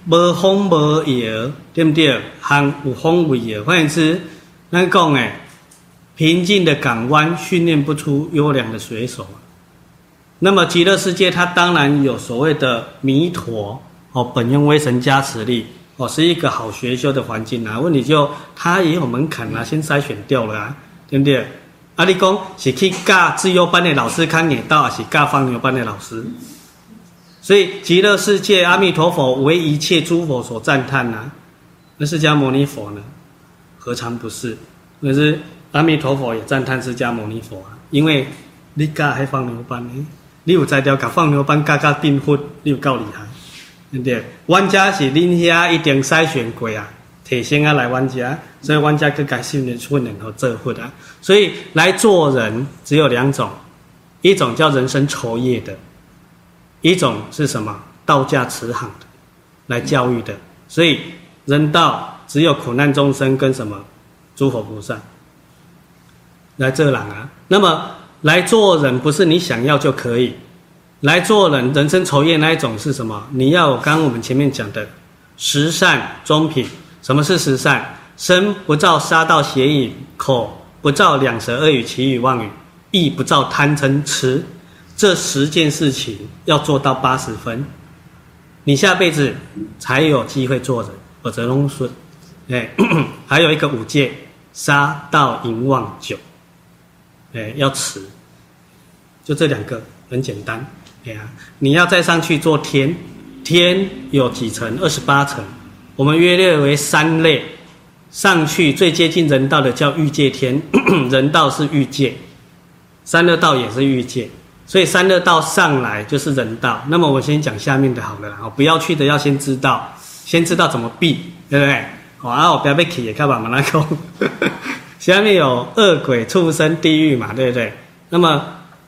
无风无雨，对不对？还有风为叶，换言之，那讲诶。平静的港湾训练不出优良的水手，那么极乐世界它当然有所谓的弥陀哦，本愿威神加持力哦，是一个好学修的环境啊。问题就它也有门槛啊，先筛选掉了啊，对不对？阿里公是去教资优班的老师看你到，还是教放牛班的老师？所以极乐世界阿弥陀佛为一切诸佛所赞叹呐，那释迦牟尼佛呢？何尝不是？可是。阿弥陀佛也赞叹释迦牟尼佛啊，因为你教还放牛班呢，你有才调，甲放牛班教教订婚，你有够厉害，对不对？阮家是恁遐一定筛选过啊，提升啊来阮家，所以阮家更加训练出能够做佛啊。所以来做人只有两种，一种叫人生酬业的，一种是什么？道家慈航的，来教育的。所以人道只有苦难众生跟什么？诸佛菩萨。来这人啊，那么来做人不是你想要就可以，来做人人生酬业那一种是什么？你要刚刚我们前面讲的十善终品。什么是十善？身不造杀盗邪淫，口不造两舌恶语綺语妄语，意不造贪嗔痴，这十件事情要做到八十分，你下辈子才有机会做人，否则拢损。哎，还有一个五戒：杀盗淫妄酒。哎，要持，就这两个很简单。你要再上去做天，天有几层？二十八层，我们约略为三类。上去最接近人道的叫欲界天，人道是欲界，三恶道也是欲界，所以三恶道上来就是人道。那么我先讲下面的好了，哦，不要去的要先知道，先知道怎么避，对不对？好啊，我不要被气也看把门那个。下面有恶鬼、畜生、地狱嘛，对不对？那么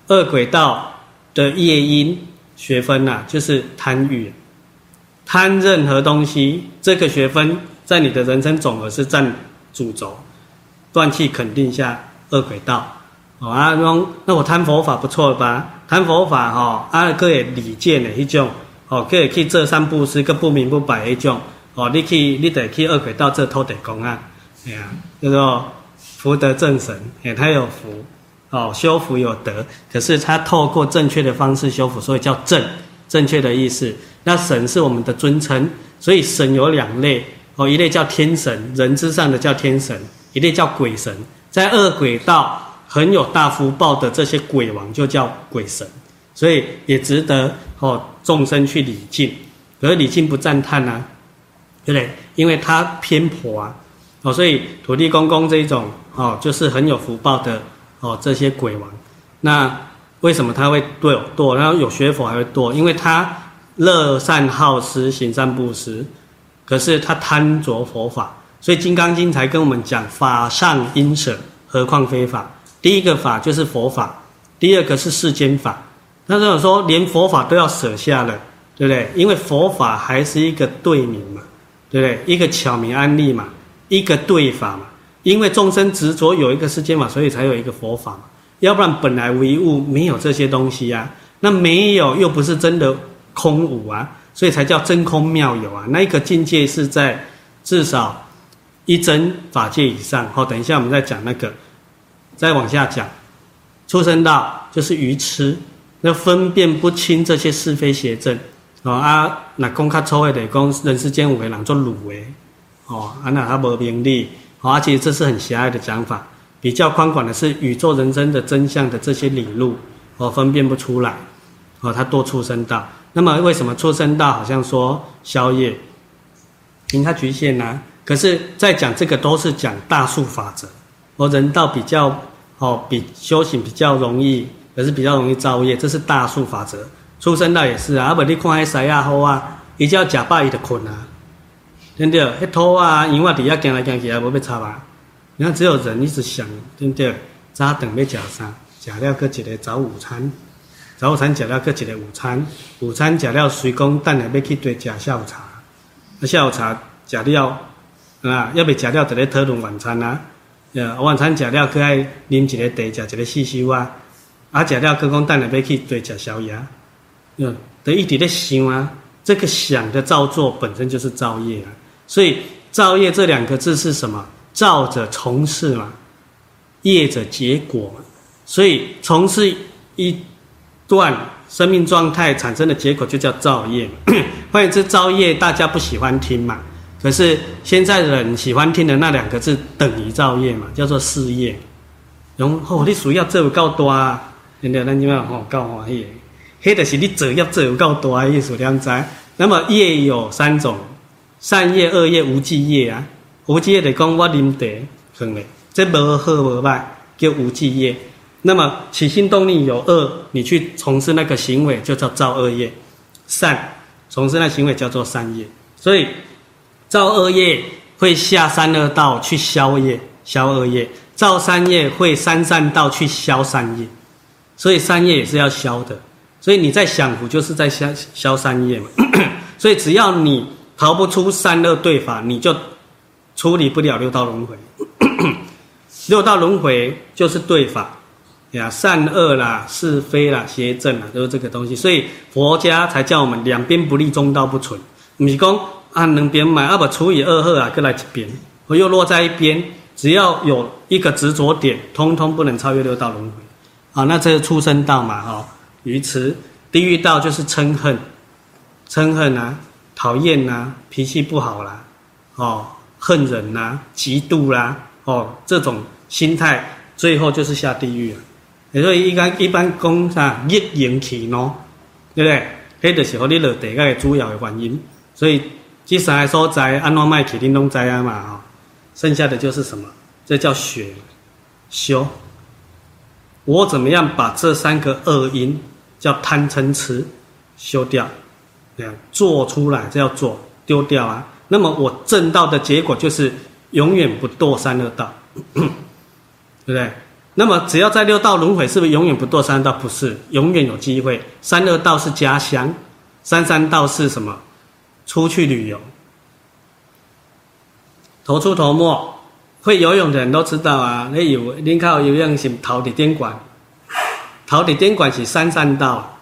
恶鬼道的业因学分呐、啊，就是贪欲，贪任何东西，这个学分在你的人生总额是占主轴，断气肯定下恶鬼道。哦啊，那我贪佛法不错吧？贪佛法哈、哦，啊，各位理见的一种，哦，可以去这三布施，个不明不白的一种，哦，你去你得去恶鬼道这偷地公啊，哎呀，叫做。福德正神，哎，他有福，哦，修福有德，可是他透过正确的方式修福，所以叫正，正确的意思。那神是我们的尊称，所以神有两类，哦，一类叫天神，人之上的叫天神，一类叫鬼神。在恶鬼道很有大福报的这些鬼王就叫鬼神，所以也值得哦众生去礼敬。可是礼敬不赞叹啊，对不对？因为他偏颇啊。哦，所以土地公公这一种哦，就是很有福报的哦，这些鬼王，那为什么他会堕堕？然后有学佛还会堕，因为他乐善好施，行善布施，可是他贪着佛法，所以《金刚经》才跟我们讲法上应舍，何况非法？第一个法就是佛法，第二个是世间法。那这种说连佛法都要舍下了，对不对？因为佛法还是一个对名嘛，对不对？一个巧名安利嘛。一个对法嘛，因为众生执着有一个世间法，所以才有一个佛法嘛。要不然本来无一物，没有这些东西啊。那没有又不是真的空无啊，所以才叫真空妙有啊。那一个境界是在至少一真法界以上。好，等一下我们再讲那个，再往下讲。畜生道就是愚痴，那分辨不清这些是非邪正。哦啊，那讲较粗的，讲人世间有个人做鲁诶，哦啊那他无明利，哦啊其实这是很狭隘的讲法。比较宽广的是宇宙人生的真相的这些理路，哦分辨不出来，哦他多出生道。那么为什么出生道好像说消业，因它局限呢、啊？可是，在讲这个都是讲大数法则，哦人道比较哦比修行比较容易，可是比较容易造业，这是大数法则。出生道也是啊，啊不你看那西亚好啊，伊只要食饱伊就困啊，对不对？迄土啊，因为底下行来行去也无要插啊。你看只有人一直想，对不对？早顿要食啥？食了搁一个早午餐。早午餐食了，搁一个午餐。午餐食了，随讲等下要去对食下午茶。啊，下午茶食了，啊，要未食了，就咧讨论晚餐啊。呃，晚餐食了，搁爱啉一个茶，食一个四修啊。啊，食了，搁讲等下要去对食宵夜。嗯，得一直咧想啊。这个想的造作本身就是造业啊。所以造业这两个字是什么？造者从事嘛，业者结果嘛。所以从事一。段生命状态产生的结果就叫造业。换言之，造业大家不喜欢听嘛，可是现在人喜欢听的那两个字等于造业嘛，叫做事业。然后你需要做有够多啊，对不对？咱今嘛吼够欢喜，迄就是你做要做有够多的意思，两知。那么业有三种：善业、恶业、无记业啊。无记业的讲我啉茶，哼嘞，这无好无坏，叫无记业。那么起心动念有恶，你去从事那个行为就叫造恶业；善从事那行为叫做善业。所以造恶业会下三恶道去消业、消恶业；造善业会三善道去消善业。所以善业也是要消的。所以你在享福就是在消消善业嘛。所以只要你逃不出善恶对法，你就处理不了六道轮回。六道轮回就是对法。呀，善恶啦，是非啦，邪正啦，都是这个东西。所以佛家才叫我们两边不立，中道不存。你是讲啊，两边买啊，不除以二后啊，各来一边，我又落在一边。只要有一个执着点，通通不能超越六道轮回。啊，那这是畜生道嘛，哈、哦，愚痴。地狱道就是嗔恨，嗔恨啊，讨厌呐，脾气不好啦，哦，恨人呐、啊，嫉妒啦，哦，这种心态，最后就是下地狱了。所以一般一般讲啥逆缘起喏，对不对？迄就是和你落地个主要的原因。所以这三个所在安怎卖起，恁拢知啊嘛哈。剩下的就是什么？这叫学修。我怎么样把这三个恶因叫贪嗔痴修掉？对啊，做出来这要做，丢掉啊。那么我证到的结果就是永远不堕三恶道，对不对？那么，只要在六道轮回，是不是永远不堕三道？不是，永远有机会。三恶道是家乡，三三道是什么？出去旅游。头出头没，会游泳的人都知道啊。你有，你靠游泳是头的点管，头的点管是三三道，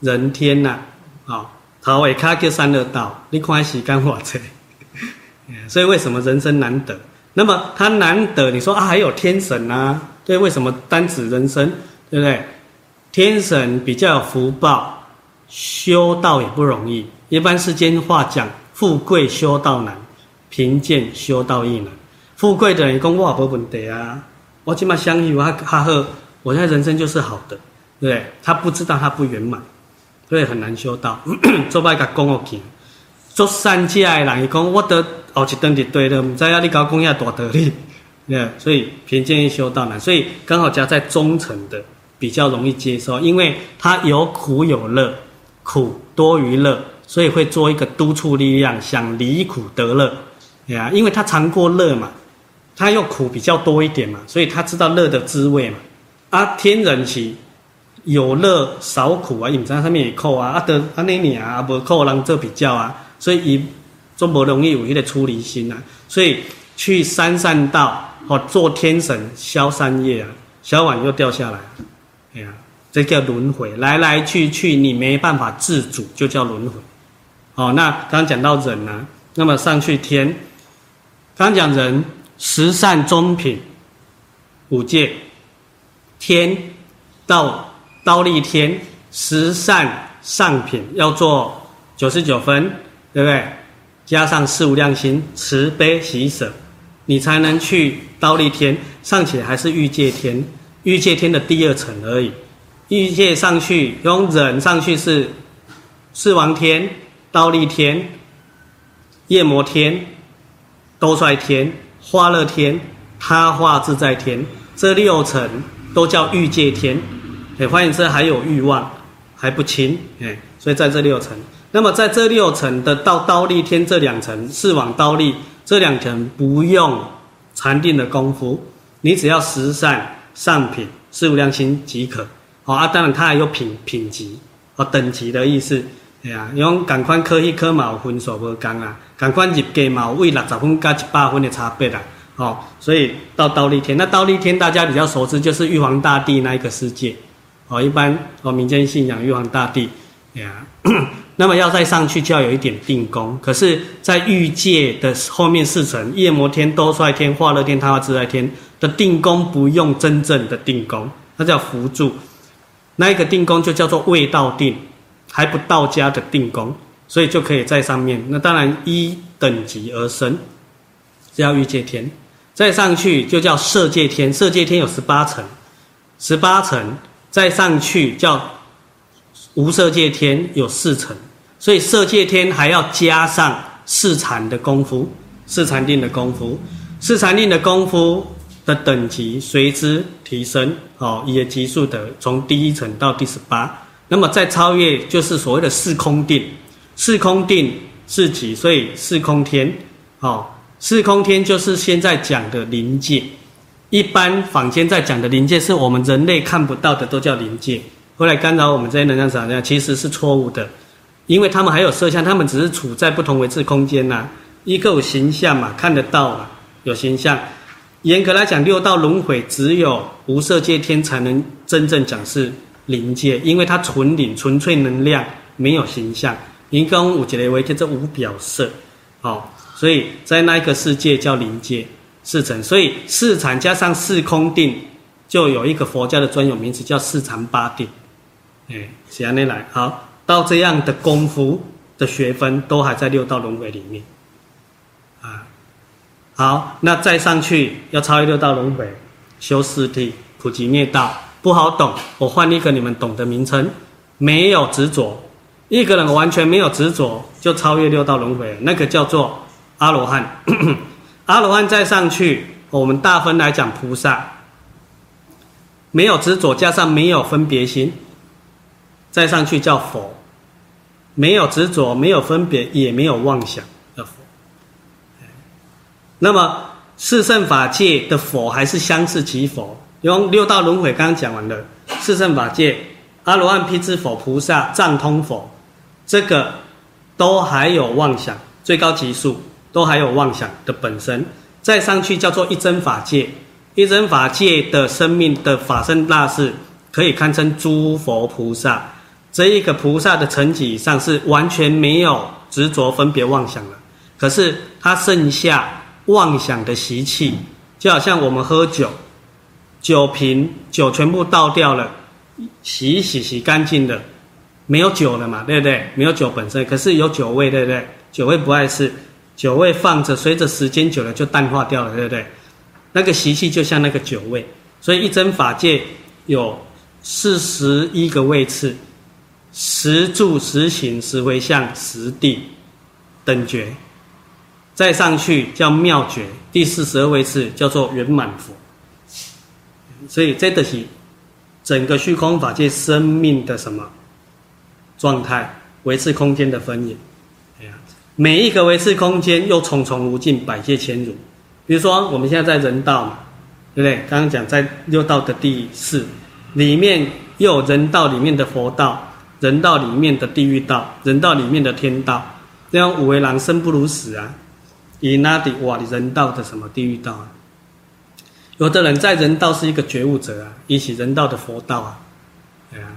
人天呐、啊，好，头下骹叫三恶道。你看时间多长，所以为什么人生难得？那么他难得，你说啊，还有天神啊？对，为什么单指人生？对不对？天神比较有福报，修道也不容易。一般世间话讲，富贵修道难，贫贱修道易难。富贵的人讲我无问题啊，我起码相遇我哈呵，我现在人生就是好的，对不对？他不知道他不圆满，所以很难修道。做拜个公恶行，做善家的人伊讲我得后一顿就对了，唔知影你搞公亚大道理。对，所以贫贱易修道难，所以刚好夹在中层的比较容易接受，因为他有苦有乐，苦多于乐，所以会做一个督促力量，想离苦得乐，对啊，因为他尝过乐嘛，他又苦比较多一点嘛，所以他知道乐的滋味嘛。啊，天人是有乐少苦啊，隐藏上面也扣啊，啊得啊那你啊不扣人做比较啊，所以伊就不容易有一个出离心啊，所以去三善道。哦，做天神消三业啊，消完又掉下来，哎呀，这叫轮回，来来去去，你没办法自主，就叫轮回。哦，那刚刚讲到人呢、啊，那么上去天，刚讲人十善中品五戒，天到刀利天十善上品要做九十九分，对不对？加上四无量心，慈悲喜舍，你才能去刀利天。尚且还是欲界天，欲界天的第二层而已。欲界上去用忍上去是四王天、刀利天、夜摩天、兜率天、花乐天、他化自在天，这六层都叫欲界天。哎，换言之，还有欲望还不清，哎，所以在这六层。那么在这六层的到刀利天这两层，四往刀利这两层不用禅定的功夫，你只要十善上品四无量心即可。好啊，当然它还有品品级哦，等级的意思。哎呀，用赶快科一科嘛，分数无同啊，赶快入计嘛，为六十分加一百分的差别啦。哦，所以到刀利天，那刀利天大家比较熟知就是玉皇大帝那一个世界。哦，一般哦民间信仰玉皇大帝。呀，那么要再上去就要有一点定功。可是，在欲界的后面四层，夜摩天、兜率天、化乐天、他化自在天的定功不用真正的定功，那叫辅助。那一个定功就叫做未到定，还不到家的定功，所以就可以在上面。那当然依等级而升，叫欲界天。再上去就叫色界天，色界天有十八层，十八层再上去叫无色界天，有四层。所以色界天还要加上四禅的功夫，四禅定的功夫，四禅定的功夫。的等级随之提升，哦，也急速的从第一层到第十八，那么再超越就是所谓的四空定，四空定四级，所以四空天，哦，四空天就是现在讲的灵界，一般坊间在讲的灵界是我们人类看不到的，都叫灵界，后来干扰我们这些能量场，其实是错误的，因为他们还有色相，他们只是处在不同维次空间呐、一个有形象嘛，看得到啊，有形象。严格来讲，六道轮回只有无色界天才能真正讲是灵界，因为它纯灵、纯粹能量，没有形象。一共五劫雷为天，这无表色，哦，所以在那一个世界叫灵界。四禅，所以四禅加上四空定，就有一个佛教的专有名词叫四禅八定。哎，写下来，好，到这样的功夫的学分都还在六道轮回里面。啊好，那再上去要超越六道轮回，修四谛，普及灭道，不好懂。我换一个你们懂的名称，没有执着。一个人完全没有执着，就超越六道轮回，那个叫做阿罗汉。阿罗汉再上去，我们大分来讲菩萨，没有执着加上没有分别心，再上去叫佛，没有执着，没有分别，也没有妄想的。那么四圣法界的佛还是相似其佛，用六道轮回刚刚讲完了，四圣法界阿罗汉、辟支佛、菩萨、藏通佛，这个都还有妄想，最高级数。都还有妄想的本身。再上去叫做一真法界，一真法界的生命的法身大士，可以堪称诸佛菩萨。这一个菩萨的层级以上是完全没有执着分别妄想了，可是他剩下。妄想的习气，就好像我们喝酒，酒瓶酒全部倒掉了，洗一洗洗干净了，没有酒了嘛，对不对？没有酒本身，可是有酒味，对不对？酒味不碍事，酒味放着，随着时间久了就淡化掉了，对不对？那个习气就像那个酒味，所以一真法界有四十一个位次，十住、十行、十回向、十地等觉。再上去叫妙觉，第四十二位次叫做圆满佛。所以这个是整个虚空法界生命的什么状态？维持空间的分野。每一个维次空间又重重无尽，百界千如。比如说我们现在在人道嘛，对不对？刚刚讲在六道的第四里面，又有人道里面的佛道，人道里面的地狱道，人道里面的天道，这样五维郎生不如死啊！以那底哇，人道的什么地狱道啊？有的人在人道是一个觉悟者啊，一起人道的佛道啊，对啊。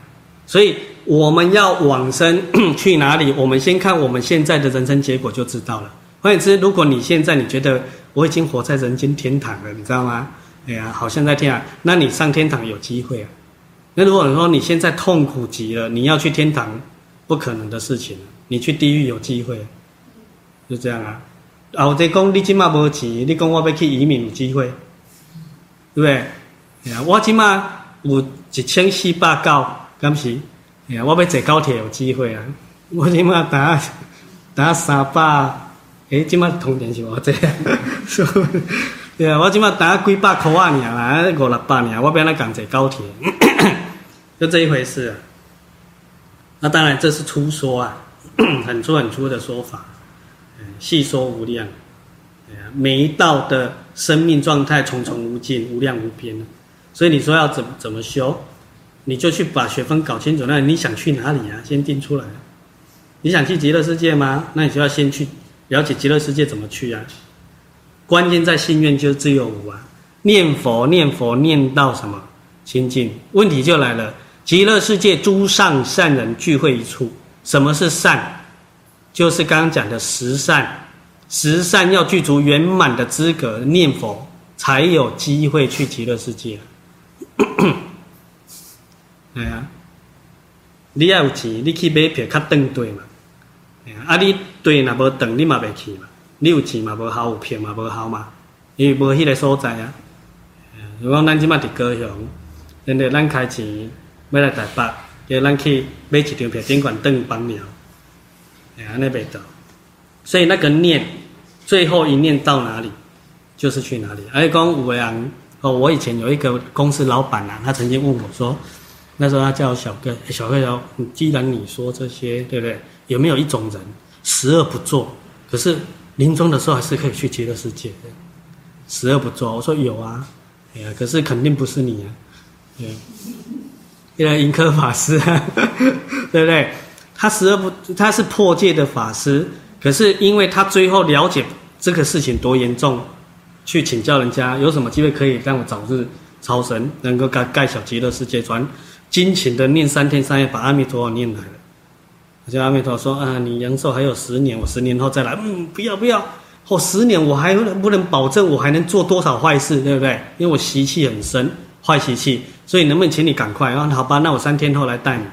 所以我们要往生 去哪里？我们先看我们现在的人生结果就知道了。换言之，如果你现在你觉得我已经活在人间天堂了，你知道吗？哎呀，好像在天堂，那你上天堂有机会啊。那如果说你现在痛苦极了，你要去天堂，不可能的事情。你去地狱有机会，就这样啊。后在讲你今嘛无钱，你讲我要去移民有机会，对不对？哎呀，我今嘛有一千四百九，敢是？哎呀，我要坐高铁有机会啊。我今嘛打打三百，哎，今嘛通电是我这样，对啊，我今嘛打几百块啊，尔啦，五六百尔，我变来赶坐高铁，就这一回事啊。那当然这是粗说啊，很粗很粗的说法。细说无量，每一道的生命状态重重无尽，无量无边。所以你说要怎么怎么修，你就去把学分搞清楚。那你想去哪里啊？先定出来。你想去极乐世界吗？那你就要先去了解极乐世界怎么去啊。关键在心愿，就是自由无啊。念佛念佛念到什么清净？问题就来了。极乐世界诸上善人聚会一处，什么是善？就是刚刚讲的十善，十善要具足圆满的资格念佛，才有机会去极乐世界。系啊，你要有钱，你去买票较登对嘛。啊，你对若无登，你嘛袂去嘛。你有钱嘛无好，有票嘛无好嘛，因为无迄个所在啊。如果咱即马伫高雄，因为咱开钱要来台北，叫咱去买一张票，顶悬登榜了。哎，那边的，所以那个念，最后一念到哪里，就是去哪里。而且讲五人哦，我以前有一个公司老板啊，他曾经问我说，那时候他叫小哥，小哥说，既然你说这些，对不对？有没有一种人，十恶不作，可是临终的时候还是可以去极乐世界的？十恶不作，我说有啊，哎呀，可是肯定不是你啊，对，因为盈科法师啊，对不对？他十恶不，他是破戒的法师，可是因为他最后了解这个事情多严重，去请教人家有什么机会可以让我早日超生，能够盖盖小极乐世界传，辛勤的念三天三夜，把阿弥陀佛念来了。而且阿弥陀佛说啊，你阳寿还有十年，我十年后再来。嗯，不要不要，我、十年我还能不能保证我还能做多少坏事，对不对？因为我习气很深，坏习气，所以能不能请你赶快？啊，好吧，那我三天后来带你，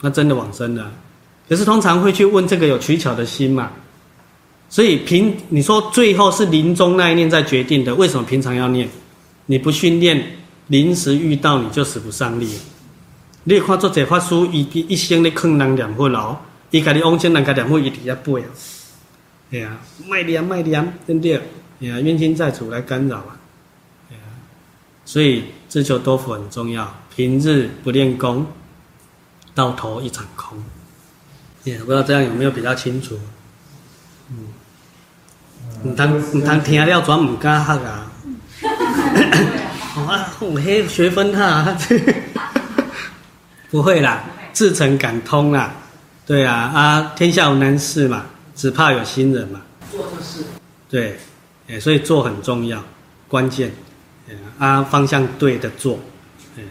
那真的往生了。可是通常会去问这个有取巧的心嘛，所以平你说最后是临终那一念在决定的，为什么平常要念？你不训练，临时遇到你就使不上力。你看做这法书，一一生咧坑人念佛牢，伊家己往生人家念佛，伊伫遐背啊，哎呀，卖念卖念，对不对？哎呀，冤亲债主来干扰啊，哎呀，所以自求多福很重要，平日不练功，到头一场空。也、yeah, 不知道这样有没有比较清楚？嗯，唔通唔通听了转唔敢学啊？啊，我黑学分哈，不会啦，自诚感通啦，对啊啊，天下无难事嘛，只怕有心人嘛。做就是。对，哎，所以做很重要，关键，啊，方向对的做，哎，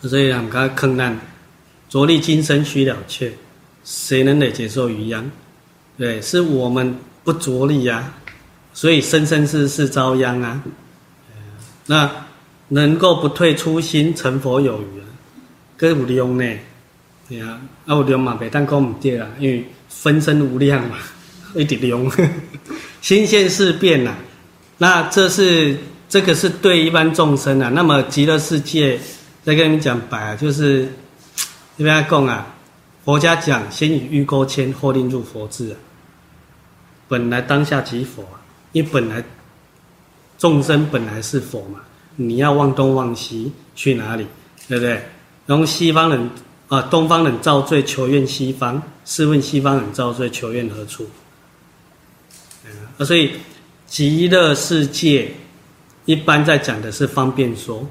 所以我们刚刚坑难。着力今生须了却，谁能得接受余殃？对，是我们不着力呀、啊，所以生生世世遭殃啊。那能够不退初心，成佛有余啊，更有量呢。对啊，啊有量嘛，别当讲唔对啊，因为分身无量嘛，一直量，新鲜事变呐。那这是这个是对一般众生啊。那么极乐世界，再跟你讲白啊，就是。这边讲啊，佛家讲先以欲钩牵，后令入佛智啊。本来当下即佛啊，因为本来众生本来是佛嘛，你要忘东忘西去哪里，对不对？然后西方人啊，东方人造罪求愿西方，试问西方人造罪求愿何处？啊，所以极乐世界一般在讲的是方便说。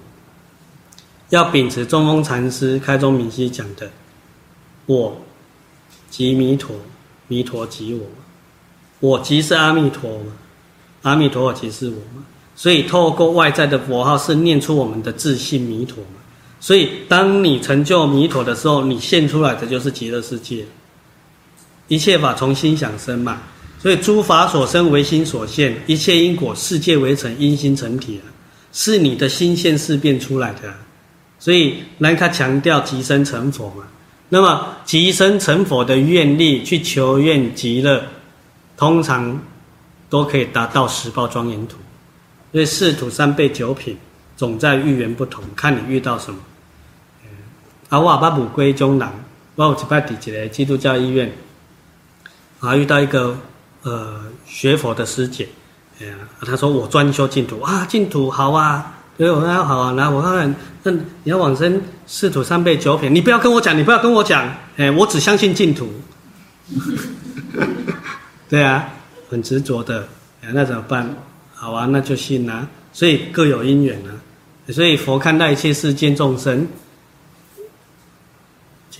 要秉持中峰禅师开宗明析讲的，我即弥陀，弥陀即我，我即是阿弥陀嘛，阿弥陀即是我嘛。所以透过外在的佛号是念出我们的自信弥陀嘛。所以当你成就弥陀的时候，你现出来的就是极乐世界。一切法从心想生嘛，所以诸法所生为心所现，一切因果世界为成因心成体啊，是你的心现事变出来的。所以兰卡强调即生成佛嘛。那么即生成佛的愿力去求愿极乐，通常都可以达到十报庄严土。所以四土三辈九品，总在遇缘不同，看你遇到什么。啊，我阿爸母归中南，我有一摆伫一个基督教医院，啊，遇到一个呃学佛的师姐，哎呀，他说我专修净土啊，净土好啊。所以我说好啊，那我看看，那你要往生四土三辈九品，你不要跟我讲，你不要跟我讲，哎，我只相信净土。对啊，很执着的，哎，那怎么办？好啊，那就信啊。所以各有因缘啊。所以佛看待一切世间众生，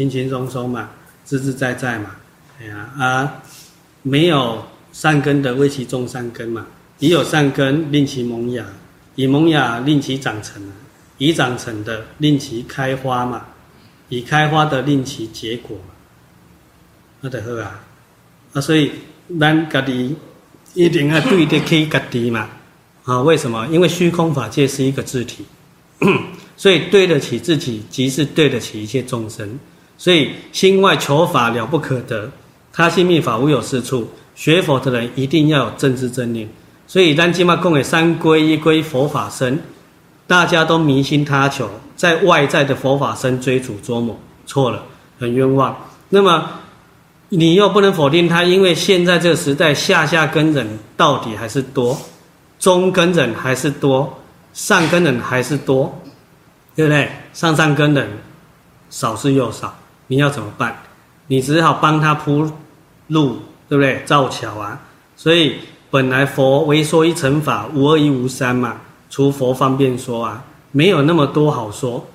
轻轻松松嘛，自自在在嘛，哎呀啊，没有善根的为其种善根嘛，已有善根令其萌芽。以萌芽令其长成，已长成的令其开花嘛，已开花的令其结果嘛，那得好啊，啊，所以咱家己一定要对得起家己嘛，啊，为什么？因为虚空法界是一个自体，所以对得起自己，即是对得起一切众生。所以心外求法了不可得，他心密法无有是处。学佛的人一定要有正知正念。所以，咱今嘛供给三皈依归佛法身，大家都迷信他求，在外在的佛法身追逐琢磨，错了，很冤枉。那么，你又不能否定他，因为现在这个时代，下下根人到底还是多，中根人还是多，上根人还是多，对不对？上上根人少之又少，你要怎么办？你只好帮他铺路，对不对？造桥啊，所以。本来佛为说一乘法，无二亦无三嘛，除佛方便说啊，没有那么多好说。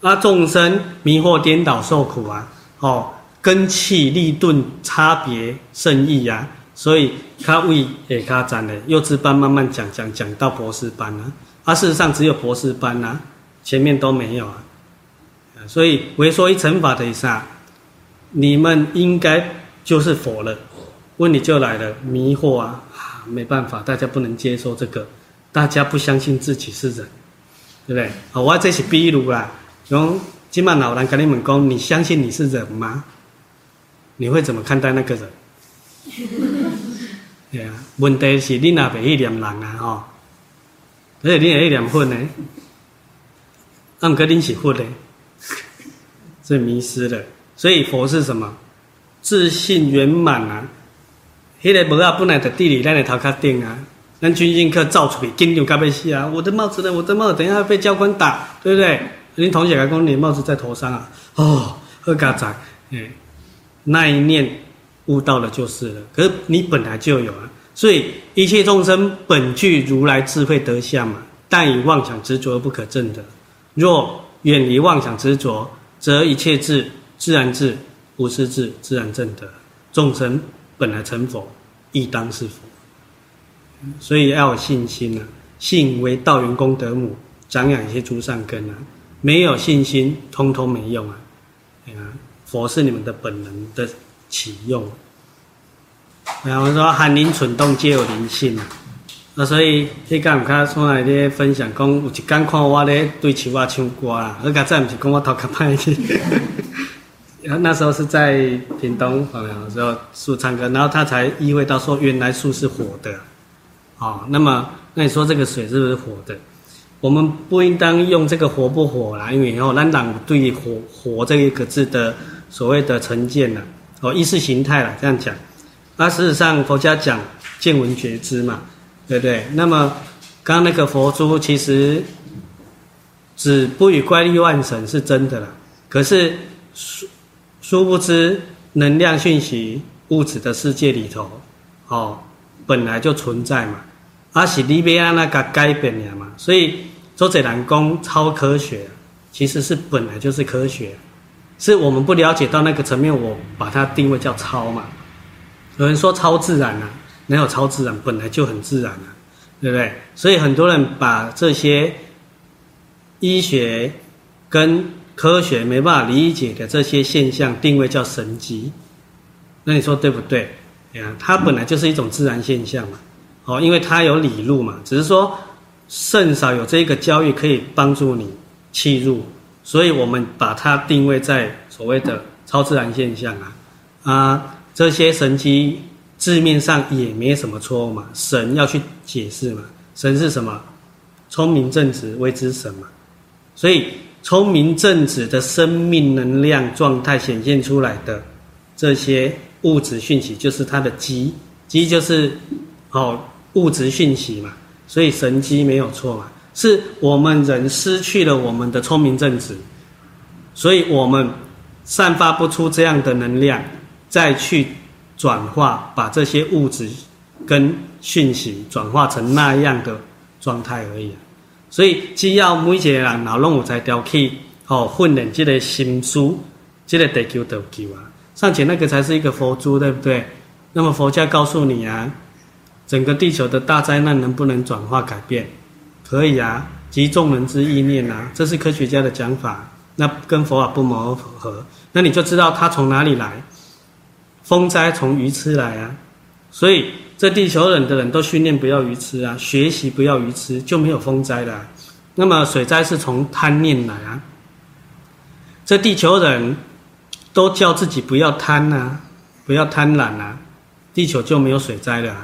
啊，众生迷惑颠倒受苦啊，哦，根器立钝差别甚异呀，所以他为也他讲的幼稚班慢慢讲讲讲到博士班啊，啊，事实上只有博士班啊，前面都没有啊，所以为说一乘法的意思啊，你们应该就是佛了，问题就来了，迷惑啊。没办法，大家不能接受这个，大家不相信自己是人，对不对？好，我这是比如啦，用今晚老人跟你们讲，你相信你是人吗？你会怎么看待那个人？对啊，问题是你那边一点人啊，吼，而且你也一点混呢，那么跟你是混的，是迷失了。所以佛是什么？自信圆满啊。迄个帽仔本来在地里，咱的头壳顶啊，咱军训课照出去，紧张到要死啊！我的帽子呢？我的帽子等一下被教官打，对不对？您同学来讲你帽子在头上啊？哦，好嘎仔，哎，那一念悟到了就是了。可是你本来就有啊，所以一切众生本具如来智慧德相嘛，但以妄想执着而不可证得。若远离妄想执着，则一切智自然智，不是智自然正德。众生。本来成佛，亦当是佛，所以要有信心啊！信为道源功德母，长养一些诸善根啊！没有信心，通通没用啊！佛是你们的本能的启用。然后说含灵蠢动皆有灵性啊！那所以你刚刚从来咧分享讲，有一天看我咧对树啊唱歌啊，而家再不是讲我头壳歹去。那时候是在屏东访寮的时候，树唱歌，然后他才意会到说，原来树是活的，哦，那么那你说这个水是不是活的？我们不应当用这个活不活啦，因为以后咱党对活活这一个字的所谓的成见呢，哦，意识形态啦，这样讲。那事实上佛家讲见闻觉知嘛，对不对？那么刚刚那个佛珠其实只不与怪力乱神是真的啦，可是殊殊不知，能量讯息物质的世界里头，哦，本来就存在嘛，而是你要那个改变了嘛。所以周哲南讲超科学，其实是本来就是科学，是我们不了解到那个层面，我把它定位叫超嘛。有人说超自然啊，没有超自然，本来就很自然啊，对不对？所以很多人把这些医学跟科学没办法理解的这些现象定位叫神迹，那你说对不对？它本来就是一种自然现象嘛，哦，因为它有理路嘛，只是说甚少有这个教育可以帮助你契入，所以我们把它定位在所谓的超自然现象啊，啊，这些神迹字面上也没什么错误嘛，神要去解释嘛，神是什么？聪明正直谓之神嘛，所以聪明正直的生命能量状态显现出来的这些物质讯息，就是它的机，机就是哦物质讯息嘛，所以神机没有错嘛，是我们人失去了我们的聪明正直，所以我们散发不出这样的能量，再去转化，把这些物质跟讯息转化成那样的状态而已。所以，只要每一个人脑拢有在调起，哦，训练这个心思，这个地球得救啊！尚且那个才是一个佛珠，对不对？那么佛家告诉你啊，整个地球的大灾难能不能转化改变？可以啊，集众人之意念啊，这是科学家的讲法，那跟佛法不谋而合。那你就知道它从哪里来？风灾从愚痴来啊！所以。这地球人的人都训练不要愚痴啊，学习不要愚痴，就没有风灾了。那么水灾是从贪念来啊。这地球人都叫自己不要贪啊，不要贪婪啊，地球就没有水灾了。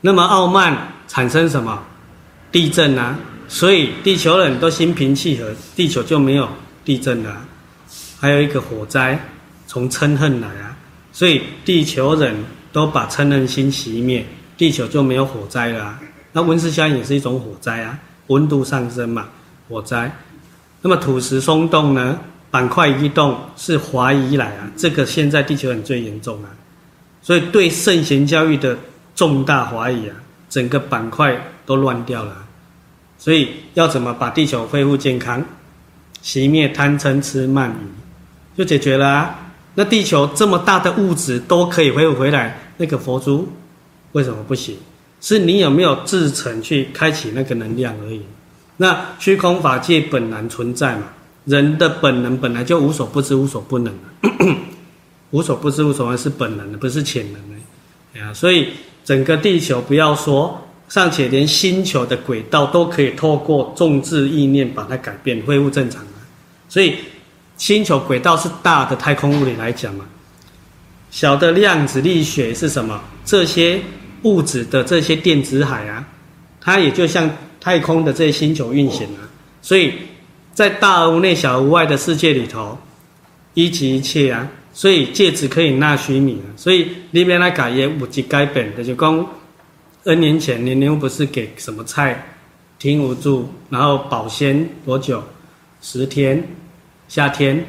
那么傲慢产生什么？地震啊。所以地球人都心平气和，地球就没有地震了啊。还有一个火灾，从嗔恨来啊。所以地球人。都把嗔恨心熄灭，地球就没有火灾了。那温室效应也是一种火灾啊，温度上升嘛，火灾。那么土石松动呢？板块移动是怀疑来啊，这个现在地球很最严重啊。所以对圣贤教育的重大怀疑啊，整个板块都乱掉了。所以要怎么把地球恢复健康？熄灭贪嗔痴慢疑，就解决了啊。那地球这么大的物质都可以恢复回来。那个佛珠为什么不行？是你有没有自成去开启那个能量而已。那虚空法界本然存在嘛，人的本能本来就无所不知、无所不能，无所不知、无所不能是本能的，不是潜能的。啊，所以整个地球不要说，尚且连星球的轨道都可以透过众志意念把它改变、恢复正常。所以星球轨道是大的太空物理来讲嘛。小的量子力学是什么？这些物质的这些电子海啊，它也就像太空的这些星球运行啊。所以在大而无内、小而无外的世界里头，一即一切啊。所以戒子可以纳须弥啊。所以里面那改也无极改本的，就讲 N 年前年年不是给什么菜停无住，然后保鲜多久？十天，夏天。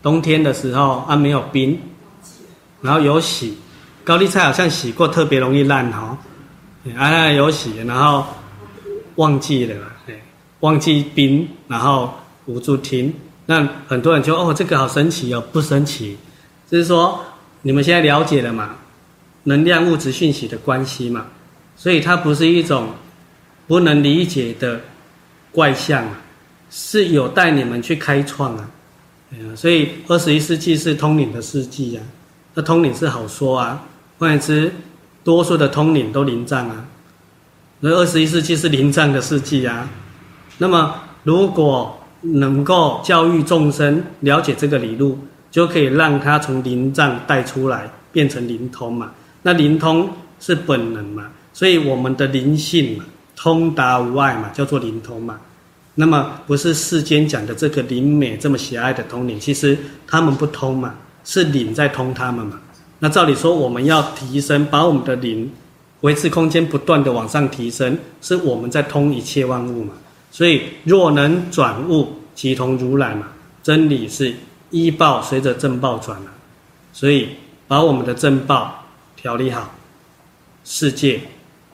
冬天的时候啊，没有冰，然后有洗，高丽菜好像洗过特别容易烂哈，啊有洗，然后忘记了，忘记冰，然后无助停，那很多人就哦这个好神奇哦，不神奇，就是说你们现在了解了嘛，能量物质讯息的关系嘛，所以它不是一种不能理解的怪象啊，是有带你们去开创啊。所以二十一世纪是通灵的世纪啊，那通灵是好说啊，换言之，多数的通灵都灵障啊，那二十一世纪是灵障的世纪啊。那么如果能够教育众生了解这个理路，就可以让他从灵障带出来，变成灵通嘛。那灵通是本能嘛，所以我们的灵性嘛，通达无碍嘛，叫做灵通嘛。那么不是世间讲的这个灵美这么狭隘的通灵，其实他们不通嘛，是灵在通他们嘛。那照理说我们要提升，把我们的灵维持空间不断的往上提升，是我们在通一切万物嘛。所以若能转物，即同如来嘛。真理是依报随着正报转啊。所以把我们的正报调理好，世界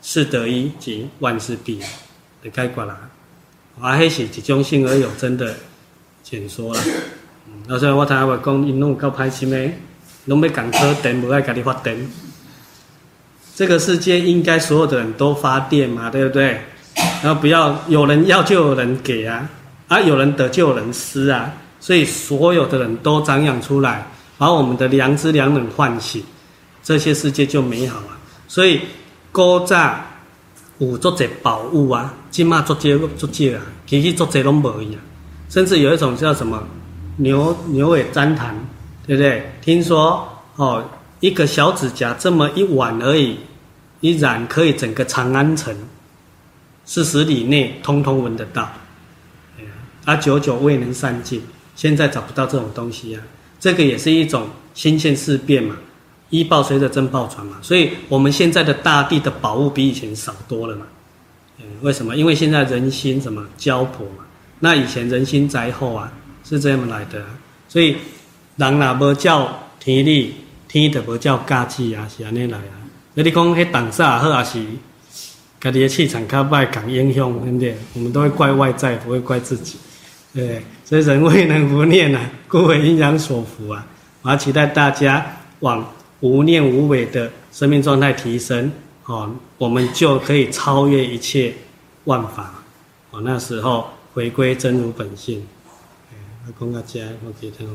是得一即万事毕，的概括啦。啊，迄是一种幸而有真的解说啦。嗯，那所以我听阿伯讲，因拢有够歹心的，拢要讲车电，无爱家己发电。这个世界应该所有的人都发电嘛，对不对？然后不要有人要就有人给啊，啊有人得就有人失啊，所以所有的人都张扬出来，把我们的良知良能唤醒。这些世界就美好啊。所以古早有足侪宝物啊，今嘛足侪足侪啊，其实足侪拢无伊啊。甚至有一种叫什么牛牛尾粘痰，对不对？听说哦，一个小指甲这么一碗而已，一染可以整个长安城四十里内通通闻得到。啊，久久未能散尽，现在找不到这种东西啊。这个也是一种新鲜事变嘛，医报随着真报传嘛。所以我们现在的大地的宝物比以前少多了嘛。嗯，为什么？因为现在人心什么焦迫嘛。那以前人心灾厚啊，是这样来的，所以人若无叫天理，天就无叫家己啊，是安尼来啊。那你讲迄挡煞好，还是家己的气场较歹，共影响，对不对？我们都会怪外在，不会怪自己，对，所以人未能不念啊，故为阴阳所伏啊。我要期待大家往无念无为的生命状态提升，哦，我们就可以超越一切万法，哦，那时候。回归真如本性，哎，我讲到这，我记得。